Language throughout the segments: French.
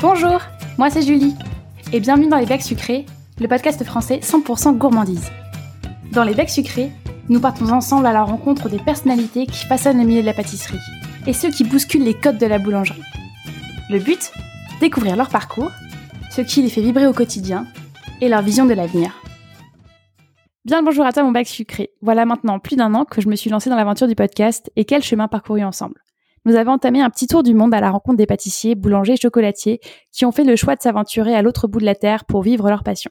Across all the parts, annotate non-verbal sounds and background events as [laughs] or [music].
Bonjour, moi c'est Julie, et bienvenue dans Les Becs Sucrés, le podcast français 100% gourmandise. Dans Les Becs Sucrés, nous partons ensemble à la rencontre des personnalités qui façonnent le milieu de la pâtisserie, et ceux qui bousculent les codes de la boulangerie. Le but Découvrir leur parcours, ce qui les fait vibrer au quotidien, et leur vision de l'avenir. Bien le bonjour à toi mon bac sucré. Voilà maintenant plus d'un an que je me suis lancée dans l'aventure du podcast et quel chemin parcouru ensemble. Nous avons entamé un petit tour du monde à la rencontre des pâtissiers, boulangers et chocolatiers qui ont fait le choix de s'aventurer à l'autre bout de la terre pour vivre leur passion.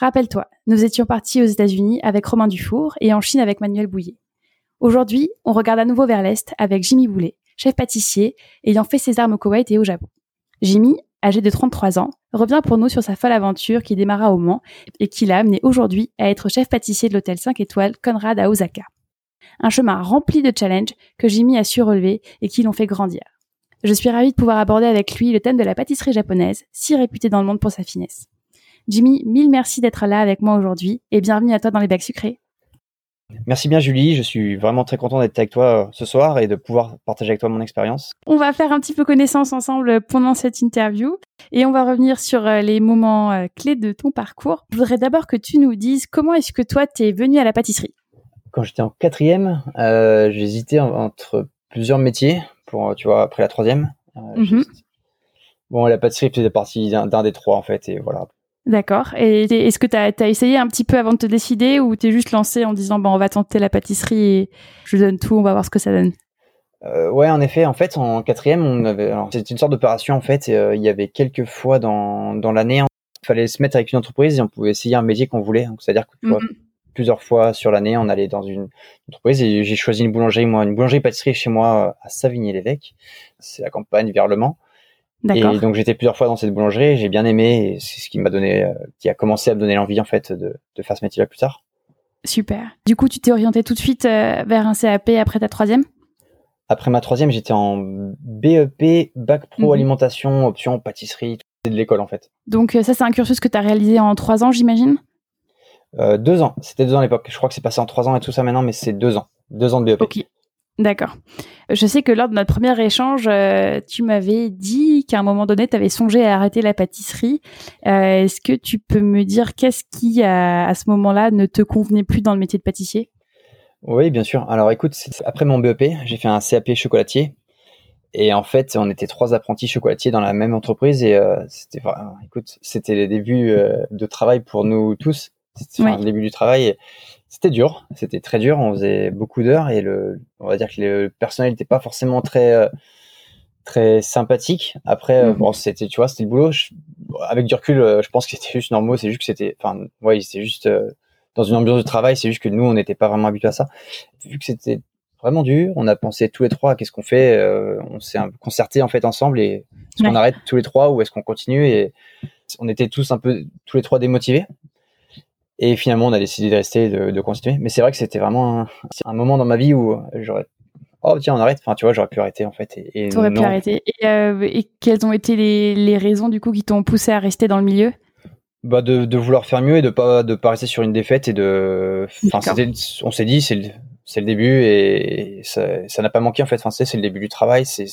Rappelle-toi, nous étions partis aux États-Unis avec Romain Dufour et en Chine avec Manuel Bouillet. Aujourd'hui, on regarde à nouveau vers l'Est avec Jimmy Boulet, chef pâtissier ayant fait ses armes au Koweït et au Japon. Jimmy âgé de 33 ans, revient pour nous sur sa folle aventure qui démarra au Mans et qui l'a amené aujourd'hui à être chef pâtissier de l'hôtel 5 étoiles Conrad à Osaka. Un chemin rempli de challenges que Jimmy a su relever et qui l'ont fait grandir. Je suis ravie de pouvoir aborder avec lui le thème de la pâtisserie japonaise, si réputée dans le monde pour sa finesse. Jimmy, mille merci d'être là avec moi aujourd'hui et bienvenue à toi dans les bacs sucrés. Merci bien Julie, je suis vraiment très content d'être avec toi euh, ce soir et de pouvoir partager avec toi mon expérience. On va faire un petit peu connaissance ensemble pendant cette interview et on va revenir sur euh, les moments euh, clés de ton parcours. Je voudrais d'abord que tu nous dises comment est-ce que toi t'es venu à la pâtisserie? Quand j'étais en quatrième, euh, j'hésitais entre plusieurs métiers pour, tu vois, après la troisième. Mhm. Bon, la pâtisserie faisait partie d'un des trois en fait et voilà. D'accord. Et est-ce que tu as, essayé un petit peu avant de te décider ou t'es juste lancé en disant bon, on va tenter la pâtisserie et je donne tout, on va voir ce que ça donne? Euh, ouais, en effet, en fait, en quatrième, on avait, c'était une sorte d'opération en fait. Euh, il y avait quelques fois dans, dans l'année, il fallait se mettre avec une entreprise et on pouvait essayer un métier qu'on voulait. C'est-à-dire que tu vois, Mhm. Plusieurs fois sur l'année, on allait dans une entreprise et j'ai choisi une boulangerie, moi, une boulangerie pâtisserie chez moi euh, à Savigny-l'Évêque. C'est la campagne vers Le Mans. D'accord. Et donc j'étais plusieurs fois dans cette boulangerie, j'ai bien aimé, et c'est ce qui m'a donné, euh, qui a commencé à me donner l'envie en fait de, de faire ce métier-là plus tard. Super. Du coup, tu t'es orienté tout de suite euh, vers un CAP après ta troisième? Après ma troisième, j'étais en BEP, bac pro Mhm. alimentation, option pâtisserie, c'est de l'école en fait. Donc ça, c'est un cursus que tu as réalisé en trois ans, j'imagine? Euh, deux ans, c'était deux ans à l'époque. Je crois que c'est passé en trois ans et tout ça maintenant, mais c'est deux ans, deux ans de BEP. Ok. D'accord. Je sais que lors de notre premier échange, euh, tu m'avais dit qu'à un moment donné, tu avais songé à arrêter la pâtisserie. Euh, Est-ce que tu peux me dire qu'est-ce qui, à, à ce moment-là, ne te convenait plus dans le métier de pâtissier? Oui, bien sûr. Alors écoute, après mon BEP, j'ai fait un CAP chocolatier. Et en fait, on était trois apprentis chocolatiers dans la même entreprise et euh, c'était vraiment, écoute, c'était les débuts de travail pour nous tous. C'était enfin, Ouais. le début du travail. C'était dur, c'était très dur. On faisait beaucoup d'heures et le, on va dire que le personnel n'était pas forcément très euh, très sympathique. Après, euh, Mhm. bon, c'était, tu vois, c'était le boulot. Je- avec du recul, euh, je pense que c'était juste normal. C'est juste que c'était, enfin, ouais, c'était juste euh, dans une ambiance de travail. C'est juste que nous, on n'était pas vraiment habitués à ça. Vu que c'était vraiment dur, on a pensé tous les trois à qu'est-ce qu'on fait. euh, on s'est concerté en fait ensemble et est-ce qu'on arrête tous les trois ou est-ce qu'on continue? Et on était tous un peu tous les trois démotivés. Et finalement, on a décidé de rester, de, de continuer. Mais c'est vrai que c'était vraiment un, un moment dans ma vie où j'aurais, oh tiens, on arrête. Enfin, tu vois, j'aurais pu arrêter en fait. Et, et Tu aurais pu arrêter. Et, euh, et quelles ont été les, les raisons, du coup, qui t'ont poussé à rester dans le milieu? Bah de, de vouloir faire mieux et de pas de pas rester sur une défaite et de enfin on s'est dit c'est le début et ça ça n'a pas manqué en fait enfin c'est le début du travail c'est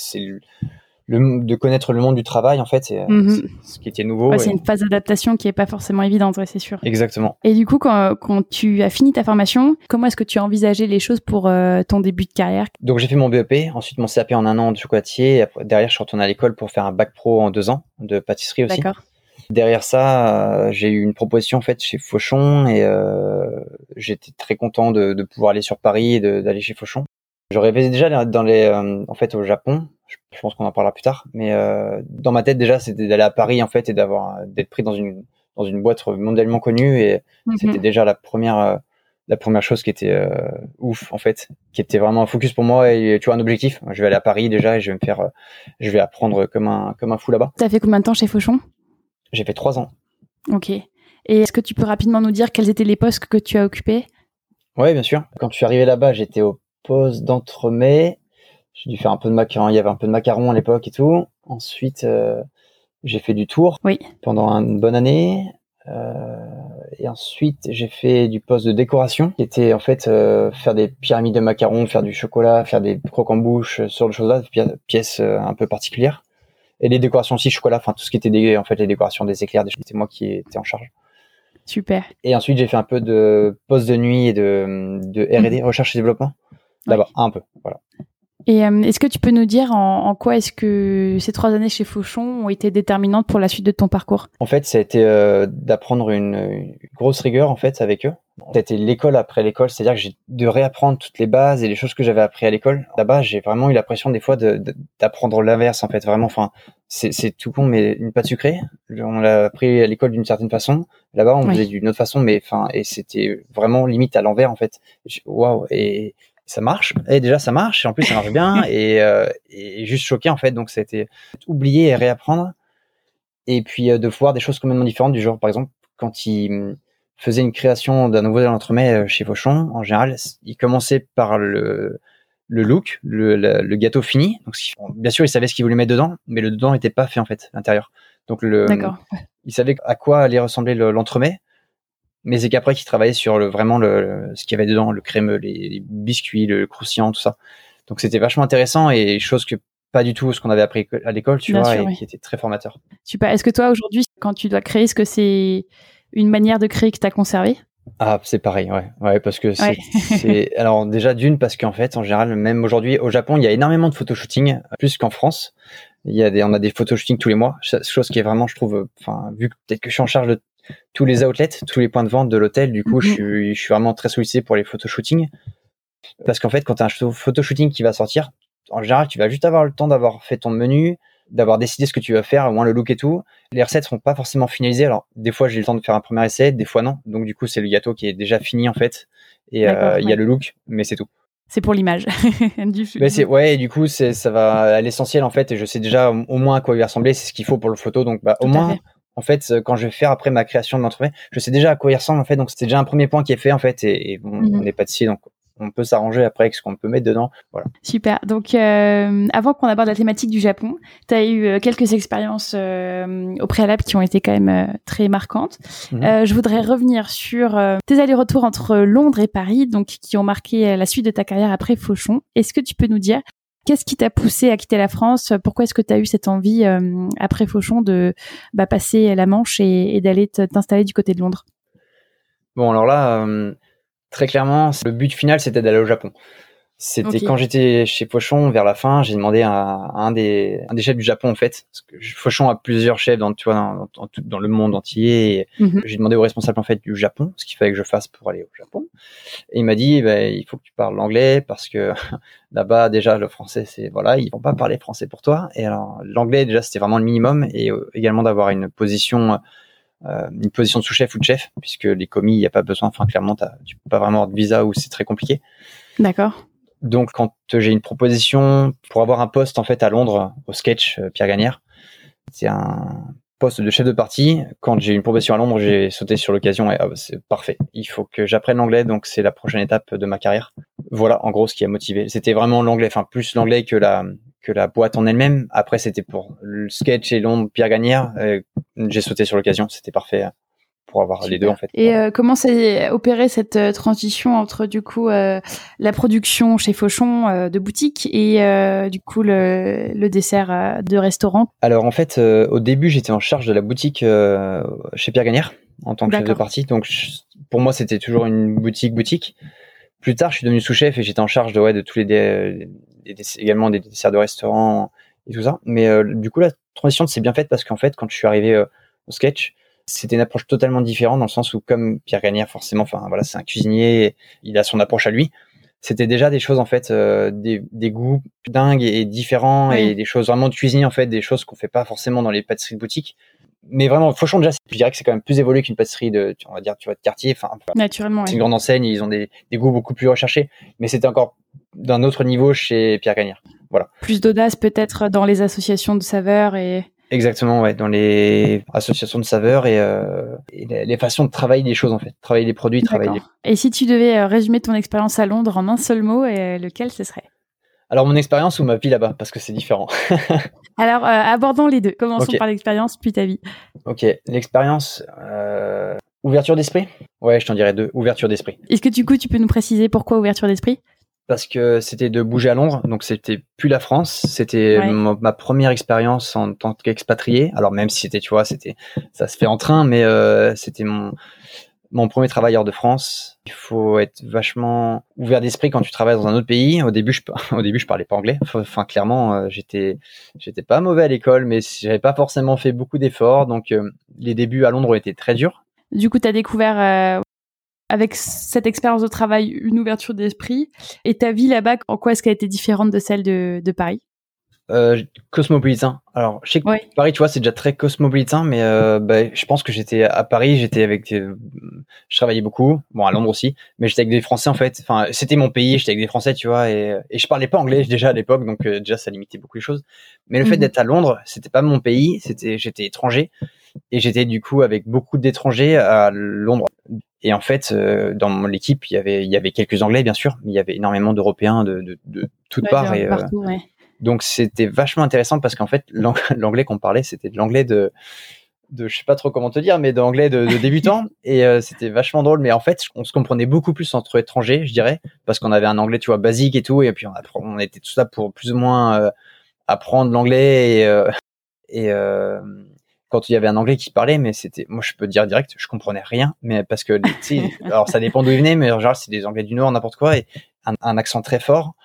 le, de connaître le monde du travail en fait c'est Mhm. c'est ce qui était nouveau Ouais, et- C'est une phase d'adaptation qui est pas forcément évidente, ouais, c'est sûr. exactement Et du coup, quand, quand tu as fini ta formation, comment est-ce que tu as envisagé les choses pour euh, ton début de carrière? Donc j'ai fait mon BEP ensuite mon CAP en un an de chocolatier derrière je suis retourné à l'école pour faire un bac pro en deux ans de pâtisserie aussi D'accord. Derrière ça, euh, j'ai eu une proposition en fait chez Fauchon et euh, j'étais très content de, de pouvoir aller sur Paris et d'aller chez Fauchon. Je rêvais déjà dans les, euh, en fait, au Japon. Je, pense qu'on en parlera plus tard, mais euh, dans ma tête déjà, c'était d'aller à Paris en fait et d'avoir d'être pris dans une dans une boîte mondialement connue et c'était Mhm. déjà la première euh, la première chose qui était euh, ouf en fait, qui était vraiment un focus pour moi et tu vois un objectif. Je vais aller à Paris déjà et je vais me faire, euh, je vais apprendre comme un comme un fou là-bas. T'as fait combien de temps chez Fauchon? J'ai fait trois ans. Ok. Et est-ce que tu peux rapidement nous dire quels étaient les postes que tu as occupés? Oui, bien sûr. Quand je suis arrivé là-bas, j'étais au poste d'entremet. J'ai dû faire un peu de macaron. Il y avait un peu de macaron à l'époque et tout. Ensuite, euh, j'ai fait du tour Oui. pendant une bonne année. Euh, et ensuite, j'ai fait du poste de décoration, qui était en fait euh, faire des pyramides de macarons, faire du chocolat, faire des crocs en bouche, genre de choses-là, pi- pièces un peu particulières. et les décorations aussi chocolat, enfin tout ce qui était des, en fait les décorations des éclairs, c'était moi qui étais en charge. Super. Et ensuite j'ai fait un peu de poste de nuit et de, de R&D, mhm. recherche et développement. D'abord un peu, voilà. Et euh, est-ce que tu peux nous dire en, quoi est-ce que ces trois années chez Fauchon ont été déterminantes pour la suite de ton parcours? En fait, ça a été euh, d'apprendre une, grosse rigueur en fait avec eux. C'était l'école après l'école, c'est-à-dire que j'ai de réapprendre toutes les bases et les choses que j'avais appris à l'école. Là-bas, j'ai vraiment eu l'impression des fois d'apprendre l'inverse en fait, vraiment. Enfin, c'est tout con, mais une pâte sucrée, on l'a appris à l'école d'une certaine façon. Là-bas, on faisait d'une autre façon, mais enfin, et c'était vraiment limite à l'envers en fait. Waouh Et ça marche. Et déjà, ça marche. Et en plus, ça marche bien. [laughs] et, euh, et juste choqué, en fait. Donc, c'était oublier et réapprendre. Et puis, euh, de voir des choses complètement différentes du genre, par exemple, quand il hum, faisait une création d'un nouveau entremets euh, chez Fauchon, en général, il commençait par le, le look, le, le, gâteau fini. Donc, bien sûr, il savait ce qu'il voulait mettre dedans, mais le dedans n'était pas fait, en fait, l'intérieur. Donc, le, il savait à quoi allait ressembler l'entremet mais c'est qu'après qu'il travaillait sur le, vraiment le, ce qu'il y avait dedans, le crémeux, les, biscuits, le croustillant, tout ça. Donc c'était vachement intéressant et chose que pas du tout ce qu'on avait appris à l'école, tu vois, et qui était très formateur. Super. Est-ce que toi aujourd'hui, quand tu dois créer, est-ce que c'est une manière de créer que tu as conservé? Ah, c'est pareil, ouais, ouais, parce que [laughs] c'est, alors déjà d'une parce qu'en fait, en général, même aujourd'hui au Japon, il y a énormément de photoshooting, plus qu'en France. Il y a des, on a des photoshootings tous les mois, chose qui est vraiment, je trouve, enfin, vu que peut-être que je suis en charge de tous les outlets, tous les points de vente de l'hôtel. Du coup, je, mhm. suis, je suis vraiment très sollicité pour les photoshootings. Parce qu'en fait, quand tu as un photoshooting qui va sortir, en général, tu vas juste avoir le temps d'avoir fait ton menu, d'avoir décidé ce que tu vas faire, au moins le look et tout. Les recettes seront pas forcément finalisées. Alors, des fois, j'ai le temps de faire un premier essai, des fois non. Donc, du coup, c'est le gâteau qui est déjà fini, en fait. Et euh, il y a le look, mais c'est tout. C'est pour l'image. [laughs] ouais, et du coup, c'est ça va à l'essentiel en fait, et je sais déjà au moins à quoi il va ressembler, c'est ce qu'il faut pour le photo. Donc, bah, au moins, en fait, euh, quand je vais faire après ma création de l'entreprise, je sais déjà à quoi il ressemble en fait. Donc c'est déjà un premier point qui est fait en fait, et, bon, mhm. on n'est pas ici, donc on peut s'arranger après avec ce qu'on peut mettre dedans. Voilà. Super. Donc, euh, avant qu'on aborde la thématique du Japon, tu as eu euh, quelques expériences au préalable qui ont été quand même très marquantes. Mhm. je voudrais revenir sur tes allers-retours entre Londres et Paris, donc qui ont marqué la suite de ta carrière après Fauchon. Est-ce que tu peux nous dire Qu'est-ce qui t'a poussé à quitter la France? Pourquoi est-ce que tu as eu cette envie, euh, après Fauchon, de bah, passer la Manche et, d'aller t'installer du côté de Londres? Bon, alors là, euh, très clairement, le but final, c'était d'aller au Japon. C'était quand j'étais chez Fauchon vers la fin, j'ai demandé à, un, des, un des chefs du Japon en fait. Parce que Fauchon a plusieurs chefs dans, tu vois, dans, dans, le monde entier. Mhm. J'ai demandé au responsable en fait du Japon ce qu'il fallait que je fasse pour aller au Japon. Et il m'a dit bah, il faut que tu parles l'anglais parce que [laughs] là-bas déjà le français c'est voilà ils vont pas parler français pour toi. Et alors l'anglais déjà c'était vraiment le minimum et euh, également d'avoir une position euh, une position de sous-chef ou de chef puisque les commis il n'y a pas besoin. Enfin clairement tu peux pas vraiment avoir de visa ou c'est très compliqué. D'accord. Donc, quand j'ai une proposition pour avoir un poste en fait à Londres au sketch euh, Pierre Gagnère, c'est un poste de chef de parti. Quand j'ai une proposition à Londres, j'ai sauté sur l'occasion et ah, bah, c'est parfait. Il faut que j'apprenne l'anglais, donc c'est la prochaine étape de ma carrière. Voilà, en gros, ce qui a motivé. C'était vraiment l'anglais, enfin plus l'anglais que la que la boîte en elle-même. Après, c'était pour le sketch et Londres Pierre Gagnère. Euh, j'ai sauté sur l'occasion, c'était parfait pour avoir les deux en fait. Et euh, comment s'est opéré cette euh, transition entre du coup euh, la production chez Fauchon de boutique et du coup le, le dessert de restaurant? Alors en fait au début j'étais en charge de la boutique chez Pierre Gagnère en tant que chef de partie donc pour moi c'était toujours une boutique boutique. Plus tard je suis devenu sous-chef et j'étais en charge de ouais de tous les, également des desserts de restaurant et tout ça. Mais du coup la transition s'est bien faite parce qu'en fait quand je suis arrivé au sketch c'était une approche totalement différente dans le sens où, comme Pierre Gagnère, forcément, enfin voilà, c'est un cuisinier, il a son approche à lui. C'était déjà des choses en fait, euh, des, des, goûts dingues et, différents et des choses vraiment de cuisine en fait, des choses qu'on fait pas forcément dans les pâtisseries de boutique. Mais vraiment, Fauchon déjà, je dirais que c'est quand même plus évolué qu'une pâtisserie de, on va dire, tu vois, de quartier. Enfin, naturellement. C'est une grande enseigne, ils ont des, des goûts beaucoup plus recherchés. Mais c'était encore d'un autre niveau chez Pierre Gagnère. Voilà. Plus d'audace peut-être dans les associations de saveurs et. Exactement, ouais, dans les associations de saveurs et, euh, les, façons de travailler des choses en fait, travailler les produits, travailler. Et si tu devais euh, résumer ton expérience à Londres en un seul mot, euh, lequel ce serait? Alors mon expérience ou ma vie là-bas, parce que c'est différent. [laughs] Alors abordons les deux. Commençons par l'expérience puis ta vie. Ok, l'expérience. Ouverture d'esprit? Ouais, je t'en dirais deux. Ouverture d'esprit. Est-ce que du coup tu peux nous préciser pourquoi ouverture d'esprit? Parce que c'était de bouger à Londres, donc c'était plus la France, c'était ma, première expérience en tant qu'expatrié. Alors même si c'était, tu vois, c'était, ça se fait en train, mais euh, c'était mon mon premier travail hors de France. Il faut être vachement ouvert d'esprit quand tu travailles dans un autre pays. Au début, je, [laughs] au début, je parlais pas anglais. Enfin, clairement, euh, j'étais, j'étais pas mauvais à l'école, mais j'avais pas forcément fait beaucoup d'efforts. Donc, euh, les débuts à Londres ont été très durs. Du coup, tu as découvert avec cette expérience de travail une ouverture d'esprit. Et ta vie là-bas, en quoi est-ce qu'elle était différente de celle de, Paris? Euh, cosmopolitain. Alors, je sais que Paris, tu vois, c'est déjà très cosmopolitain, mais euh, bah, je pense que j'étais à Paris, j'étais avec, je travaillais beaucoup, bon à Londres aussi, mais j'étais avec des Français en fait. Enfin, c'était mon pays, j'étais avec des Français, tu vois, et, et je parlais pas anglais [laughs] déjà à l'époque, donc euh, déjà ça limitait beaucoup les choses. Mais le fait mhm. d'être à Londres, c'était pas mon pays, c'était, j'étais étranger, et j'étais du coup avec beaucoup d'étrangers à Londres. Et en fait, euh, dans l'équipe, il y avait il y avait quelques Anglais bien sûr, mais il y avait énormément d'Européens de, de, de toutes parts. Et, euh, Donc c'était vachement intéressant parce qu'en fait [laughs] l'anglais qu'on parlait, c'était de l'anglais de de je sais pas trop comment te dire, mais d'anglais de, de débutant. [laughs] et euh, c'était vachement drôle. Mais en fait, on se comprenait beaucoup plus entre étrangers, je dirais, parce qu'on avait un anglais, tu vois, basique et tout. Et puis on, on était tout ça pour plus ou moins apprendre l'anglais et, et quand il y avait un anglais qui parlait, mais c'était, moi je peux dire direct, je comprenais rien, mais parce que, [laughs] alors ça dépend d'où il venait, mais en général c'est des anglais du Nord, n'importe quoi, et un, accent très fort,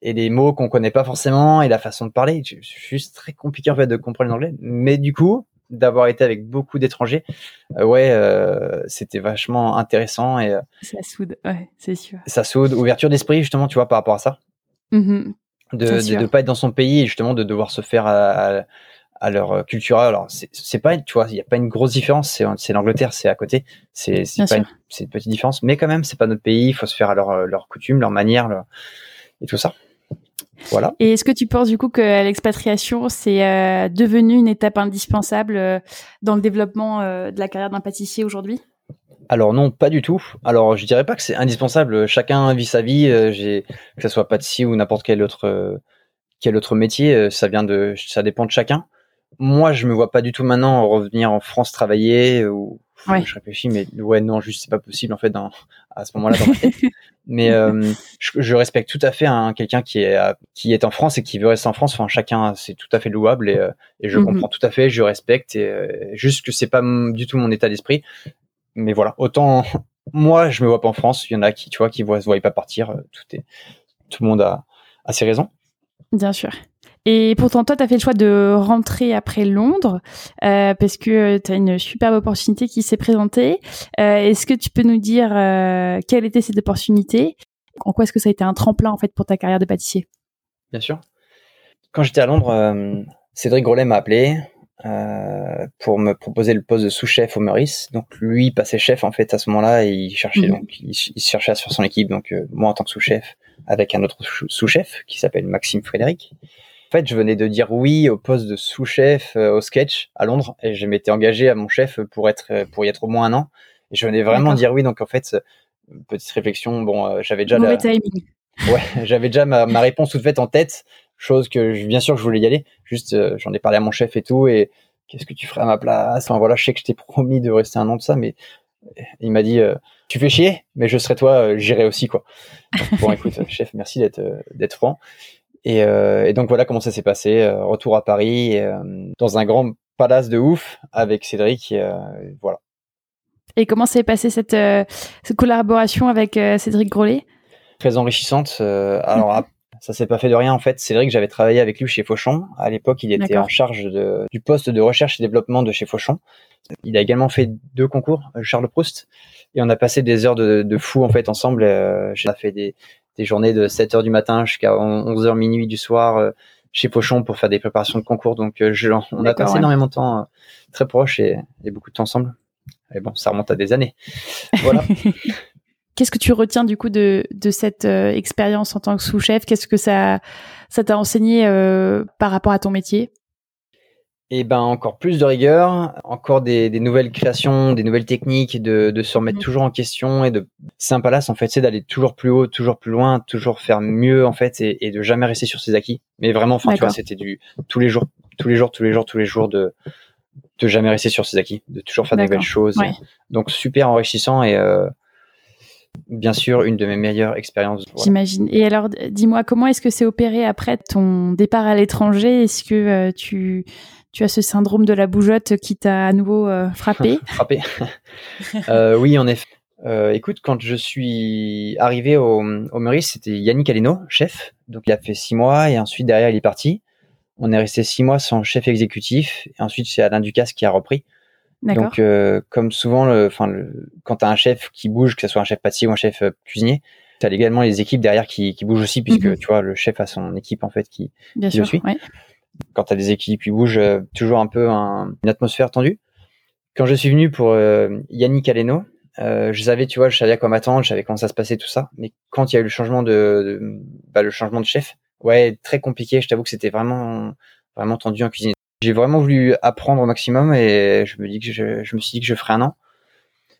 et des mots qu'on connaît pas forcément, et la façon de parler, c'est juste très compliqué en fait de comprendre l'anglais. Mais du coup, d'avoir été avec beaucoup d'étrangers, euh, ouais, euh, c'était vachement intéressant et euh, ça soude, ouais, c'est sûr. Ça soude, ouverture d'esprit justement, tu vois, par rapport à ça. Mm-hmm. De, de, de, pas être dans son pays et justement de devoir se faire à, à leur euh, culture. Alors c'est pas, tu vois, il y a pas une grosse différence. C'est l'Angleterre, c'est à côté. C'est pas une, une, petite différence, mais quand même, c'est pas notre pays. Il faut se faire à leur euh, leur coutume, leur manière, et tout ça. Voilà. Et est-ce que tu penses du coup que l'expatriation c'est euh, devenu une étape indispensable dans le développement de la carrière d'un pâtissier aujourd'hui? Alors non, pas du tout. Alors je dirais pas que c'est indispensable. Chacun vit sa vie. J'ai que ce soit pâtissier ou n'importe quel autre quel autre métier, ça vient de, ça dépend de chacun moi, je me vois pas du tout maintenant revenir en France travailler ou je réfléchis, mais ouais, non, juste c'est pas possible en fait dans, à ce moment-là [laughs] mais euh, je, respecte tout à fait hein, quelqu'un qui est qui est en France et qui veut rester en France. Enfin, chacun, c'est tout à fait louable et, euh, et je mhm. comprends tout à fait, je respecte et euh, juste que c'est pas du tout mon état d'esprit. Mais voilà, autant [laughs] moi, je me vois pas en France. Il y en a qui, tu vois, qui voient, se voient pas partir. Tout est, tout le monde a, a ses raisons. Bien sûr. Et pourtant, toi, tu as fait le choix de rentrer après Londres euh, parce que tu as une superbe opportunité qui s'est présentée. Euh, est-ce que tu peux nous dire euh, quelle était cette opportunité? En quoi est-ce que ça a été un tremplin en fait pour ta carrière de pâtissier? Bien sûr. Quand j'étais à Londres, Cédric Grolet m'a appelé pour me proposer le poste de sous-chef au Meurice. Donc lui passait chef en fait à ce moment-là et il cherchait mhm. donc il, cherchait à se faire son équipe. Donc moi en tant que sous-chef avec un autre sous-chef qui s'appelle Maxime Frédéric. En fait, je venais de dire oui au poste de sous-chef euh, au sketch à Londres et je m'étais engagé à mon chef pour être pour y être au moins un an. Et je venais vraiment dire oui. Donc en fait, petite réflexion. Bon, euh, j'avais déjà la... [laughs] Ouais, j'avais déjà ma, ma, réponse toute faite en tête. Chose que bien sûr je voulais y aller. Juste, euh, j'en ai parlé à mon chef et tout. Et qu'est-ce que tu ferais à ma place? Enfin voilà, je sais que je t'ai promis de rester un an de ça, mais il m'a dit tu fais chier, mais je serai toi, j'irai aussi quoi. bon, [laughs] écoute, chef, merci d'être d'être franc. Euh, et, donc voilà comment ça s'est passé. Euh, retour à Paris, euh, dans un grand palace de ouf avec Cédric. voilà. Et comment s'est passée cette, cette, collaboration avec Cédric Grolet Très enrichissante. alors, ça s'est pas fait de rien en fait. Cédric, j'avais travaillé avec lui chez Fauchon. À l'époque, il était en charge de, du poste de recherche et développement de chez Fauchon. Il a également fait deux concours, Charles Proust, et on a passé des heures de, de fou en fait ensemble. J'ai fait des, des journées de 7 heures du matin jusqu'à 11 heures minuit du soir euh, chez Pochon pour faire des préparations de concours. Donc, euh, je, on a passé énormément de temps euh, très proche et, beaucoup de temps ensemble. Et bon, ça remonte à des années. Voilà. [laughs] Qu'est-ce que tu retiens du coup de, de cette expérience en tant que sous-chef? Qu'est-ce que ça ça t'a enseigné par rapport à ton métier? Et ben encore plus de rigueur, encore des, des nouvelles créations, des nouvelles techniques, de, de se remettre mmh. toujours en question et de c'est un palace en fait, c'est d'aller toujours plus haut, toujours plus loin, toujours faire mieux en fait et, et de jamais rester sur ses acquis. Mais vraiment, enfin tu vois, c'était du tous les jours, tous les jours, tous les jours, tous les jours de de jamais rester sur ses acquis, de toujours faire des nouvelles choses. Donc super enrichissant et euh, bien sûr une de mes meilleures expériences. J'imagine. Et alors, dis-moi, comment est-ce que c'est opéré après ton départ à l'étranger? Est-ce que tu tu as ce syndrome de la bougeotte qui t'a à nouveau frappé [laughs] Frappé. [laughs] oui, en effet. Euh, écoute, quand je suis arrivé au, au Meurice, c'était Yannick Aleno, chef. Donc il a fait six mois et ensuite derrière il est parti. On est resté six mois sans chef exécutif et ensuite c'est Alain Ducasse qui a repris. Donc euh, comme souvent, le, quand tu as un chef qui bouge, que ce soit un chef pâtissier ou un chef euh, cuisinier, tu as également les équipes derrière qui, qui bougent aussi puisque mhm. tu vois le chef a son équipe en fait qui, Bien sûr, le suit. Quand tu as des équipes qui bougent, euh, toujours un peu un, une atmosphère tendue. Quand je suis venu pour euh, Yannick Aleno, euh, je savais, tu vois, je savais à quoi m'attendre, je savais comment ça se passait, tout ça. Mais quand il y a eu le changement de, bah, le changement de chef, ouais, très compliqué. Je t'avoue que c'était vraiment, vraiment tendu en cuisine. J'ai vraiment voulu apprendre au maximum et je me dis que je me suis dit que je ferais un an.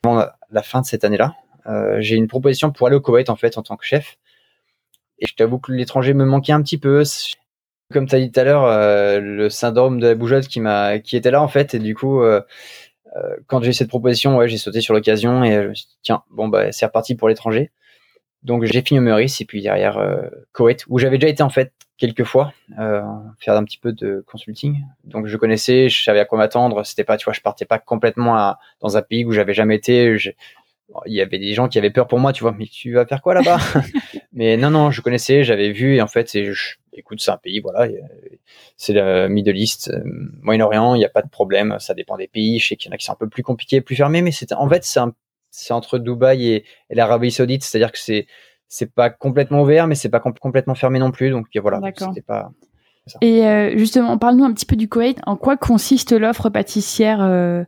Avant la fin de cette année-là, euh, j'ai une proposition pour aller au Koweït en fait en tant que chef. Et je t'avoue que l'étranger me manquait un petit peu. Comme tu as dit tout à l'heure, euh, le syndrome de la bougeotte qui m'a, qui était là en fait, et du coup, euh, euh, quand j'ai eu cette proposition, ouais, j'ai sauté sur l'occasion et je me suis dit, tiens, bon, bah, c'est reparti pour l'étranger. Donc j'ai fini au Meurice et puis derrière euh, Koweït, où j'avais déjà été en fait quelques fois euh, faire un petit peu de consulting. Donc je connaissais, je savais à quoi m'attendre. C'était pas, tu vois, je partais pas complètement à, dans un pays où j'avais jamais été. il y avait des gens qui avaient peur pour moi, tu vois, mais tu vas faire quoi là-bas? [laughs] Mais non, non, je connaissais, j'avais vu et en fait, c'est, écoute, c'est un pays, voilà, c'est le Middle East, euh, Moyen-Orient, il n'y a pas de problème, ça dépend des pays. Je sais qu'il y en a qui sont un peu plus compliqués, plus fermés, mais c'est en fait c'est entre Dubaï et, l'Arabie Saoudite, c'est-à-dire que c'est c'est pas complètement ouvert, mais c'est pas complètement fermé non plus. Donc voilà, c'était pas. Et euh, justement, parle-nous un petit peu du Koweït. En quoi consiste l'offre pâtissière euh,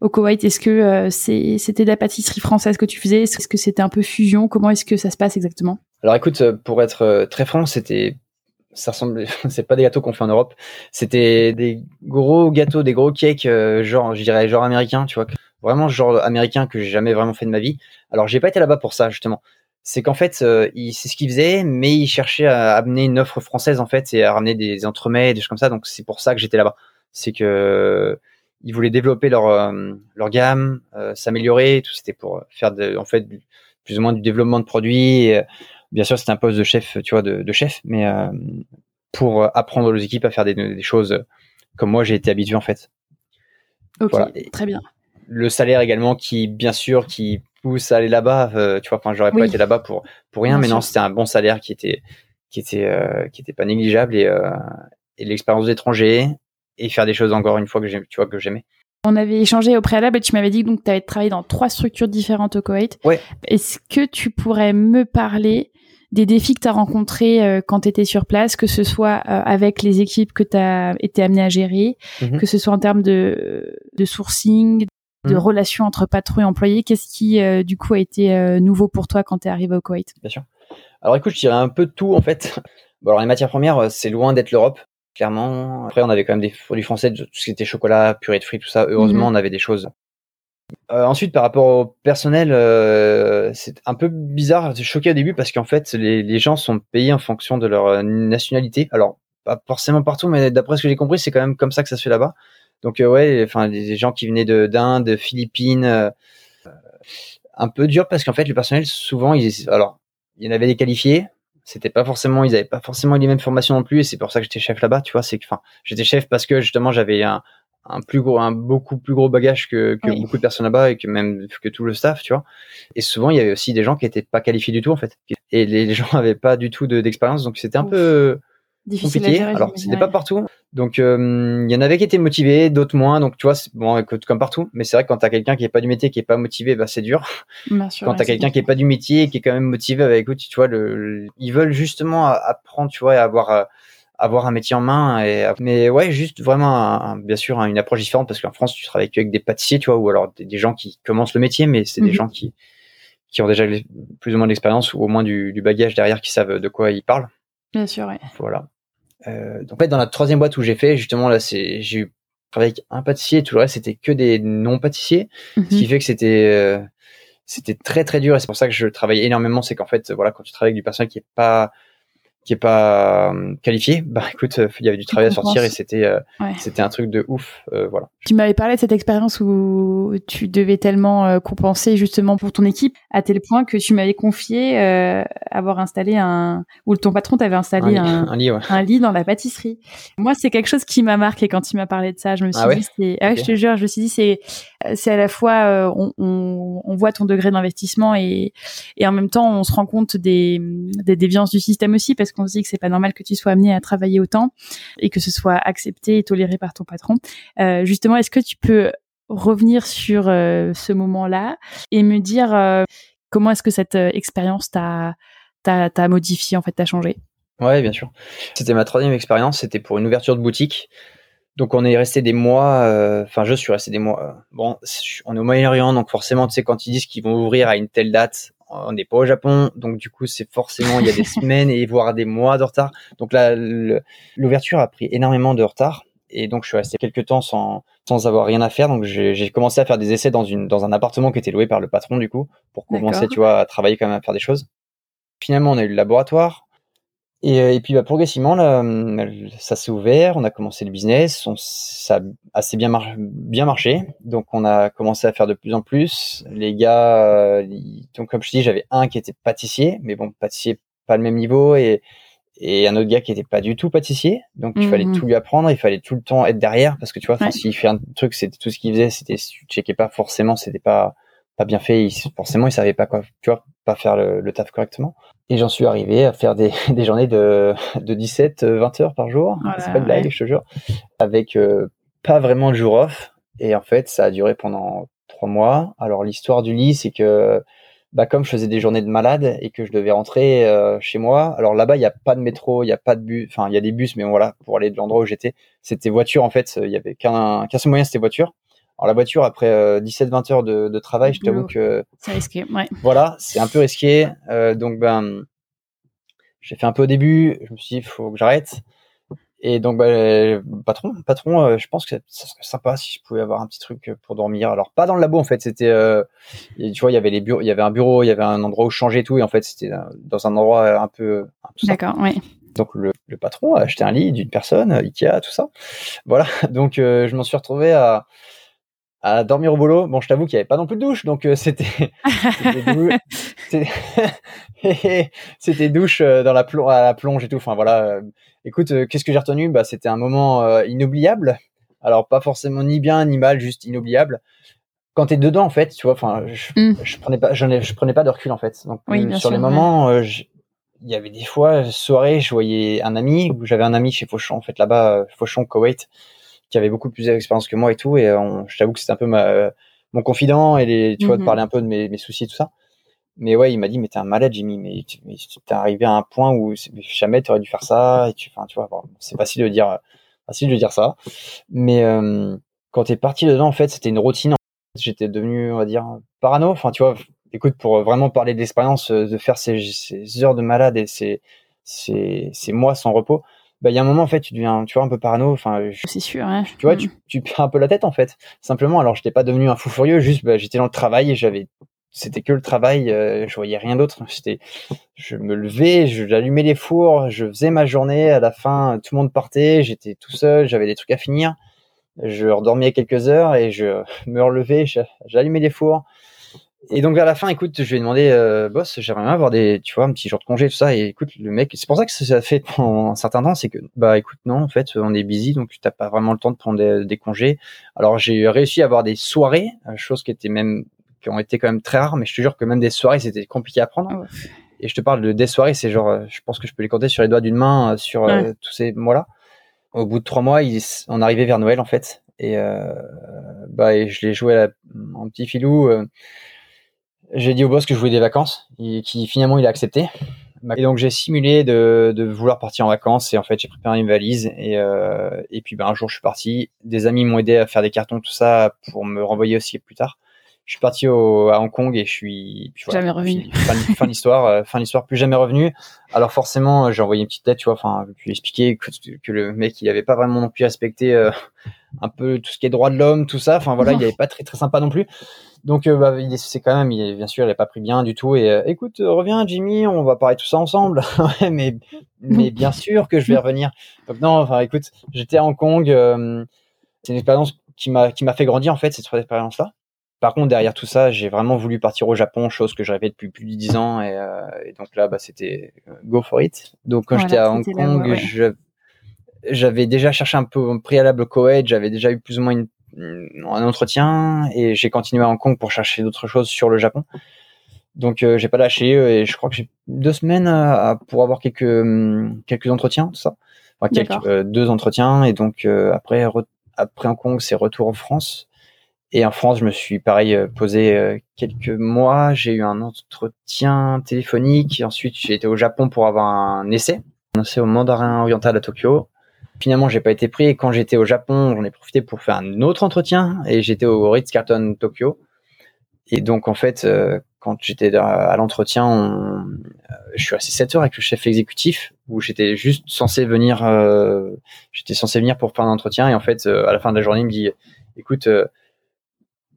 au Koweït? Est-ce que c'était de la pâtisserie française que tu faisais? Est-ce que c'était un peu fusion? Comment est-ce que ça se passe exactement? Alors écoute, pour être très franc, c'était ça ressemble, [laughs] c'est pas des gâteaux qu'on fait en Europe. C'était des gros gâteaux, des gros cakes, euh, genre, je dirais, genre américain, tu vois. Vraiment genre américain que j'ai jamais vraiment fait de ma vie. Alors, j'ai pas été là-bas pour ça, justement. C'est qu'en fait, euh, c'est ce qu'ils faisaient, mais ils cherchaient à amener une offre française, en fait, et à ramener des entremets, des choses comme ça. Donc, c'est pour ça que j'étais là-bas. C'est que, ils voulaient développer leur, euh, gamme, s'améliorer, tout. C'était pour faire, en fait, plus ou moins du développement de produits. Bien sûr, c'est un poste de chef, tu vois, de, chef, mais euh, pour apprendre aux équipes à faire des, choses comme moi j'ai été habitué en fait. Ok, très bien. Le salaire également, qui bien sûr, qui pousse à aller là-bas. Euh, tu vois, enfin, j'aurais pas été là-bas pour pour rien, mais non, c'était un bon salaire qui était qui était euh, qui était pas négligeable et, et l'expérience d'étranger et faire des choses encore une fois que tu vois que j'aimais. On avait échangé au préalable et tu m'avais dit donc tu avais travaillé dans trois structures différentes au Koweït. Ouais. Est-ce que tu pourrais me parler des défis que tu as rencontrés euh, quand tu étais sur place, que ce soit euh, avec les équipes que tu as été amené à gérer, mhm. que ce soit en termes de, de sourcing, de mhm. relations entre patrons et employés. Qu'est-ce qui, euh, du coup, a été nouveau pour toi quand tu es arrivé au Koweït? Bien sûr. Alors écoute, je dirais un peu de tout en fait. [laughs] Bon, alors les matières premières, c'est loin d'être l'Europe, clairement. Après, on avait quand même des produits français, tout ce qui était chocolat, purée de fruits, tout ça. Heureusement, mhm. on avait des choses euh, ensuite, par rapport au personnel, euh, c'est un peu bizarre, j'ai choqué au début parce qu'en fait, les, les, gens sont payés en fonction de leur euh, nationalité. Alors, pas forcément partout, mais d'après ce que j'ai compris, c'est quand même comme ça que ça se fait là-bas. Donc, euh, ouais, enfin, des gens qui venaient de d'Inde, de Philippines, un peu dur parce qu'en fait, le personnel, souvent, alors, il y en avait des qualifiés. C'était pas forcément, ils avaient pas forcément les mêmes formations non plus, et c'est pour ça que j'étais chef là-bas. Tu vois, c'est que, enfin, j'étais chef parce que justement, j'avais un, un plus gros, un beaucoup plus gros bagage que, que beaucoup de personnes là-bas et que même que tout le staff, tu vois. Et souvent, il y avait aussi des gens qui étaient pas qualifiés du tout en fait. Et les, gens [laughs] avaient pas du tout d'expérience, donc c'était un peu compliqué. Alors c'était pas partout. Donc euh, il y en avait qui étaient motivés, d'autres moins. Donc tu vois, bon, comme partout. Mais c'est vrai que quand t'as quelqu'un qui est pas du métier, qui est pas motivé, bah c'est dur. Bien sûr, quand t'as quelqu'un qui est pas du métier, qui est quand même motivé, bah écoute, tu vois, le, ils veulent justement apprendre, tu vois, et avoir euh, avoir un métier en main. Et, mais ouais, juste vraiment, bien sûr, une approche différente parce qu'en France, tu travailles avec des pâtissiers, tu vois, ou alors des, gens qui commencent le métier, mais c'est des mhm. gens qui, qui ont déjà plus ou moins d'expérience ou au moins du, du, bagage derrière qui savent de quoi ils parlent. Bien sûr, ouais. Voilà. Euh, donc, en fait, dans la troisième boîte où j'ai fait, justement, là, c'est, j'ai travaillé avec un pâtissier, tout le reste, c'était que des non-pâtissiers, ce qui mhm. fait que c'était, euh, c'était très très dur et c'est pour ça que je travaille énormément. C'est qu'en fait, voilà, quand tu travailles avec du personnel qui est pas qui est pas euh, qualifié, [laughs] bah écoute, euh, il y avait du travail à sortir et c'était euh, c'était un truc de ouf, voilà. Tu m'avais parlé de cette expérience où tu devais tellement compenser justement pour ton équipe à tel point que tu m'avais confié avoir installé un ou ton patron t'avait installé un, [laughs] un, lit, un, lit, dans la pâtisserie. Moi, c'est quelque chose qui m'a marqué quand il m'a parlé de ça. Je me suis ah dit, c'est, ah je te jure, je me suis dit, c'est c'est à la fois on, on, on, voit ton degré d'investissement et et en même temps on se rend compte des des déviances du système aussi parce qu'on se dit que c'est pas normal que tu sois amené à travailler autant et que ce soit accepté et toléré par ton patron. Euh, justement, est-ce que tu peux revenir sur euh, ce moment-là et me dire euh, comment est-ce que cette expérience t'a t'a modifié en fait, t'a changé? Ouais, bien sûr. C'était ma troisième expérience. C'était pour une ouverture de boutique. Donc on est resté des mois, enfin je suis resté des mois. bon, on est au Moyen-Orient, donc forcément, tu sais, quand ils disent qu'ils vont ouvrir à une telle date, on n'est pas au Japon, donc du coup c'est forcément il y a des [laughs] semaines et voire des mois de retard. Donc là, l'ouverture a pris énormément de retard et donc je suis resté quelques temps sans sans avoir rien à faire. Donc j'ai commencé à faire des essais dans une dans un appartement qui était loué par le patron du coup pour commencer tu vois à travailler quand même à faire des choses. Finalement on a eu le laboratoire, euh, et, puis bah, progressivement, là, ça s'est ouvert, on a commencé le business, on, ça a assez bien, bien marché. Donc on a commencé à faire de plus en plus. Les gars, euh, donc comme je dis, j'avais un qui était pâtissier, mais bon, pâtissier pas le même niveau, et, et un autre gars qui était pas du tout pâtissier. Donc il fallait mmh tout lui apprendre, il fallait tout le temps être derrière, parce que tu vois, s'il fait un truc, c'était tout ce qu'il faisait, c'était tu checkais pas forcément, c'était pas pas bien fait, il, forcément il savait pas quoi, tu vois, pas faire le, le taf correctement. Et j'en suis arrivé à faire des, [laughs] des journées de, de 17, 20 heures par jour. c'est pas de blague, je te jure. Avec euh, pas vraiment de jour off. Et en fait, ça a duré pendant trois mois. Alors, l'histoire du lit, c'est que, bah, comme je faisais des journées de malade et que je devais rentrer euh, chez moi, alors là-bas, il n'y a pas de métro, il n'y a pas de bus, enfin, il y a des bus, mais voilà, pour aller de l'endroit où j'étais, c'était voiture, en fait. Il y avait qu'un, qu'un seul moyen, c'était voiture. Alors la voiture, après 17-20 euh, heures de, de travail, je t'avoue que c'est risqué. Ouais. Voilà, c'est un peu risqué. Euh, donc ben, j'ai fait un peu au début. Je me suis dit, faut que j'arrête. Et donc, ben, patron, patron, euh, je pense que ça serait sympa si je pouvais avoir un petit truc pour dormir. Alors pas dans le labo en fait, c'était, tu vois, il y avait les bureaux, il y avait un bureau, il y avait un endroit où changer et tout, et en fait c'était dans un endroit un peu. D'accord, oui. Donc le, le, patron a acheté un lit d'une personne, Ikea, tout ça. Voilà. [laughs] Donc je m'en suis retrouvé à à dormir au boulot. Bon, je t'avoue qu'il n'y avait pas non plus de douche, donc euh, [laughs] c'était [laughs] c'était douche euh, dans la plonge, à la plonge et tout. Enfin voilà. Euh, écoute, qu'est-ce que j'ai retenu? Bah, c'était un moment inoubliable. Alors pas forcément ni bien ni mal, juste inoubliable. Quand t'es dedans, en fait, tu vois, enfin, je, mm. je, prenais pas, je, je, prenais pas de recul en fait. Donc sur les moments, il y avait des fois soirée, je voyais un ami, j'avais un ami chez Fauchon, en fait là-bas, Fauchon, Koweït qui avait beaucoup plus d'expérience que moi et tout. Et euh, je t'avoue que c'était un peu ma, mon confident et les, tu vois, de mhm. parler un peu de mes, mes, soucis et tout ça. Mais ouais, il m'a dit, mais t'es un malade, Jimmy, mais t'es arrivé à un point où jamais t'aurais dû faire ça. Et tu, enfin, tu vois, c'est facile de dire, facile de dire ça. Mais euh, quand t'es parti dedans, en fait, c'était une routine. J'étais devenu, on va dire, parano. Enfin, tu vois, écoute, pour vraiment parler d'expérience, euh, de faire ces, ces, heures de malade et ces, ces, ces mois sans repos, bah il y a un moment en fait tu deviens tu vois un peu parano enfin c'est sûr hein. tu vois tu, mm. tu perds un peu la tête en fait simplement alors j'étais pas devenu un fou furieux juste bah, j'étais dans le travail et j'avais c'était que le travail euh, je voyais rien d'autre je me levais j'allumais les fours je faisais ma journée à la fin tout le monde partait j'étais tout seul j'avais des trucs à finir je redormais quelques heures et je me relevais j'allumais les fours et donc vers la fin, écoute, je lui ai demandé, euh, boss, j'aimerais bien avoir des, tu vois, un petit jour de congé, tout ça. Et écoute, le mec, c'est pour ça que ça fait pendant un certain temps, c'est que, bah écoute, non, en fait, on est busy, donc tu t'as pas vraiment le temps de prendre des, congés. Alors j'ai réussi à avoir des soirées, euh, chose qui était même, qui ont été quand même très rares, mais je te jure que même des soirées, c'était compliqué à prendre. Ah et je te parle de des soirées, c'est genre, euh, je pense que je peux les compter sur les doigts d'une main, euh, sur tous ces mois-là. Au bout de trois mois, ils, on arrivait vers Noël en fait, et euh, bah et je l'ai joué en petit filou. J'ai dit au boss que je voulais des vacances, et qui finalement il a accepté. Et donc j'ai simulé de, de, vouloir partir en vacances et en fait j'ai préparé une valise et, euh, et puis ben, un jour je suis parti. Des amis m'ont aidé à faire des cartons tout ça pour me renvoyer aussi plus tard. je suis parti au, à Hong Kong et je suis puis voilà, jamais revenu. Fin, fin l'histoire, euh, fin l'histoire, plus jamais revenu. Alors forcément, j'ai envoyé une petite lettre, tu vois, enfin, puis expliquer que, que, le mec, il avait pas vraiment non plus respecté euh, un peu tout ce qui est droit de l'homme, tout ça. Enfin voilà, il [laughs] avait pas très très sympa non plus. Donc euh, bah, c'est quand même, il, bien sûr, il a pas pris bien du tout. Et écoute, reviens Jimmy, on va parler tout ça ensemble. [laughs] mais mais bien sûr que je vais revenir. Donc non, enfin écoute, j'étais à Hong Kong. c'est une expérience qui m'a qui m'a fait grandir en fait cette expérience là par contre, derrière tout ça, j'ai vraiment voulu partir au Japon, chose que je rêvais depuis plus de dix ans. Et, euh, donc là, bah, c'était euh, go for it. Donc quand j'étais à Hong Kong, j'avais déjà cherché un peu un préalable Koweït, j'avais déjà eu plus ou moins un entretien et j'ai continué à Hong Kong pour chercher d'autres choses sur le Japon. Donc euh, j'ai pas lâché et je crois que j'ai deux semaines pour avoir quelques hum, quelques entretiens, tout ça. Enfin, quelques, deux entretiens et donc après après Hong Kong, c'est retour en France. Et en France, je me suis pareil euh, posé euh, quelques mois. J'ai eu un entretien téléphonique. ensuite, j'ai été au Japon pour avoir un essai, un essai au Mandarin oriental à Tokyo. Finalement, j'ai pas été pris. Et quand j'étais au Japon, j'en ai profité pour faire un autre entretien. Et j'étais au Ritz-Carlton Tokyo. Et donc, en fait, euh, quand j'étais à l'entretien, je suis resté 7 heures avec le chef exécutif où j'étais juste censé venir, j'étais censé venir pour faire un entretien. Et en fait, à la fin de la journée, il me dit, écoute,